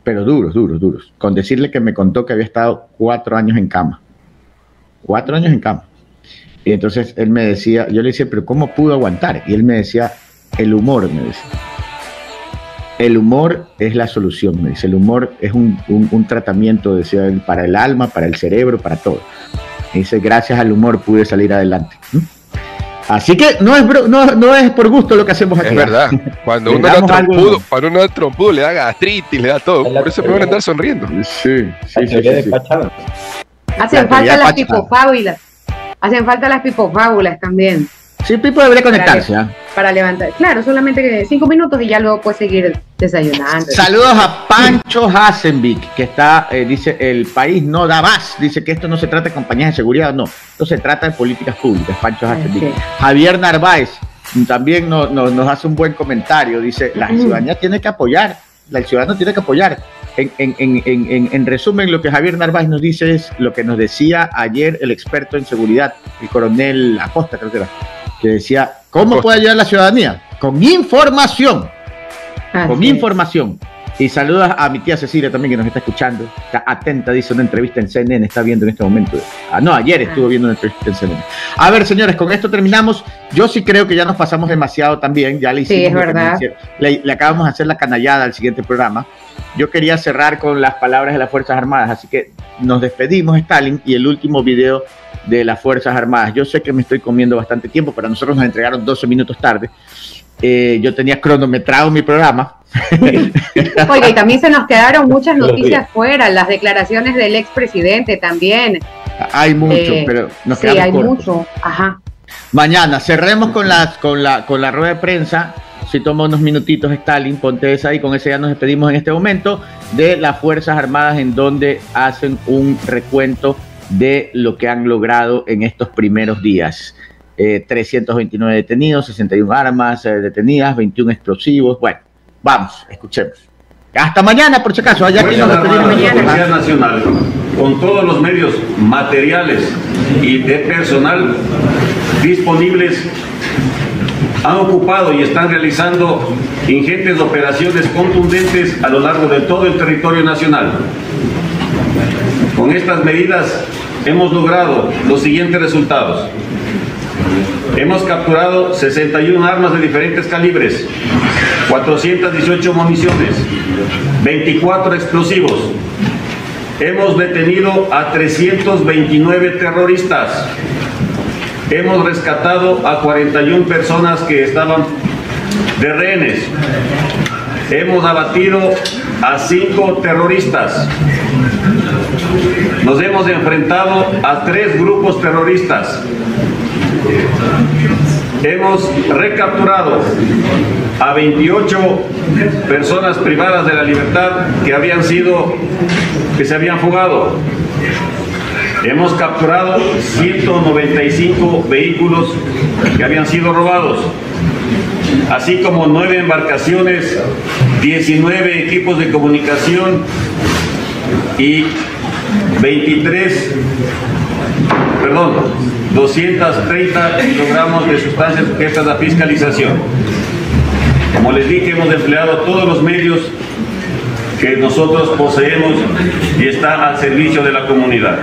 pero duros, duros, duros. Con decirle que me contó que había estado cuatro años en cama. Cuatro años en cama. Y entonces él me decía, yo le decía, pero ¿cómo pudo aguantar? Y él me decía, el humor, me decía. El humor es la solución, me dice. El humor es un, un- un tratamiento, decía él, para el alma, para el cerebro, para todo. Y dice, gracias al humor pude salir adelante. ¿Mm? Así que no es, bro- no, no es por gusto lo que hacemos aquí. Es verdad. Cuando uno da trompudo, ¿no? cuando uno trompudo, le da gastritis, le da todo. Por eso es mejor andar sonriendo. Sí, La teoría de Pachanga. Hacen falta las pipofábulas. Hacen falta las pipofábulas también. Sí, Pipo debería conectarse. Para, ¿ah? para levantar. Claro, solamente cinco minutos y ya luego puedes seguir desayunando. Saludos a Pancho Hasenvik, que está, eh, dice, el país no da más. Dice que esto no se trata de compañías de seguridad, no. Esto se trata de políticas públicas, Pancho Hasenvik. sí. Javier Narváez también no- no- nos hace un buen comentario. Dice, la ciudadanía tiene que apoyar, el ciudadano tiene que apoyar. En, en- en- en- en- en resumen, lo que Javier Narváez nos dice es lo que nos decía ayer el experto en seguridad, el coronel Acosta, creo que era, que decía, ¿cómo Acosta. puede ayudar la ciudadanía? Con información Así con es. Y saludos a mi tía Cecilia también que nos está escuchando. Está atenta, dice una entrevista en CNN, está viendo en este momento. Ah, no, ayer estuvo viendo una entrevista en CNN. A ver, señores, con esto terminamos. Yo sí creo que ya nos pasamos demasiado también. Ya le Sí, hicimos es lo que verdad. Le, le acabamos de hacer la canallada al siguiente programa. Yo quería cerrar con las palabras de las Fuerzas Armadas, así que nos despedimos, Stalin, y el último video de las Fuerzas Armadas. Yo sé que me estoy comiendo bastante tiempo, pero a nosotros nos entregaron 12 minutos tarde. Eh, yo tenía cronometrado mi programa. Oiga, y también se nos quedaron muchas noticias fuera, las declaraciones del expresidente también. Hay mucho, Eh, pero nos sí, quedamos hay cortos. mucho. Ajá. Mañana cerremos con la, con la, con la rueda de prensa. Si toma unos minutitos, Stalin, ponte esa y con ese ya nos despedimos en este momento de las Fuerzas Armadas en donde hacen un recuento de lo que han logrado en estos primeros días. Eh, 329 detenidos, 61 armas eh, detenidas, 21 explosivos. Bueno, vamos, escuchemos. Hasta mañana, por si acaso. Allá que nos. Policía Nacional, con todos los medios materiales y de personal disponibles, han ocupado y están realizando ingentes operaciones contundentes a lo largo de todo el territorio nacional. Con estas medidas hemos logrado los siguientes resultados. Hemos capturado 61 armas de diferentes calibres, 418 municiones, 24 explosivos. Hemos detenido a 329 terroristas. Hemos rescatado a 41 personas que estaban de rehenes. Hemos abatido a 5 terroristas. Nos hemos enfrentado a tres grupos terroristas. Hemos recapturado a 28 personas privadas de la libertad que habían sido, que se habían fugado. Hemos capturado 195 vehículos que habían sido robados, así como nueve embarcaciones, 19 equipos de comunicación y 23 perdón, 230 kilogramos de sustancias sujetas a fiscalización. Como les dije, hemos empleado todos los medios que nosotros poseemos y está al servicio de la comunidad.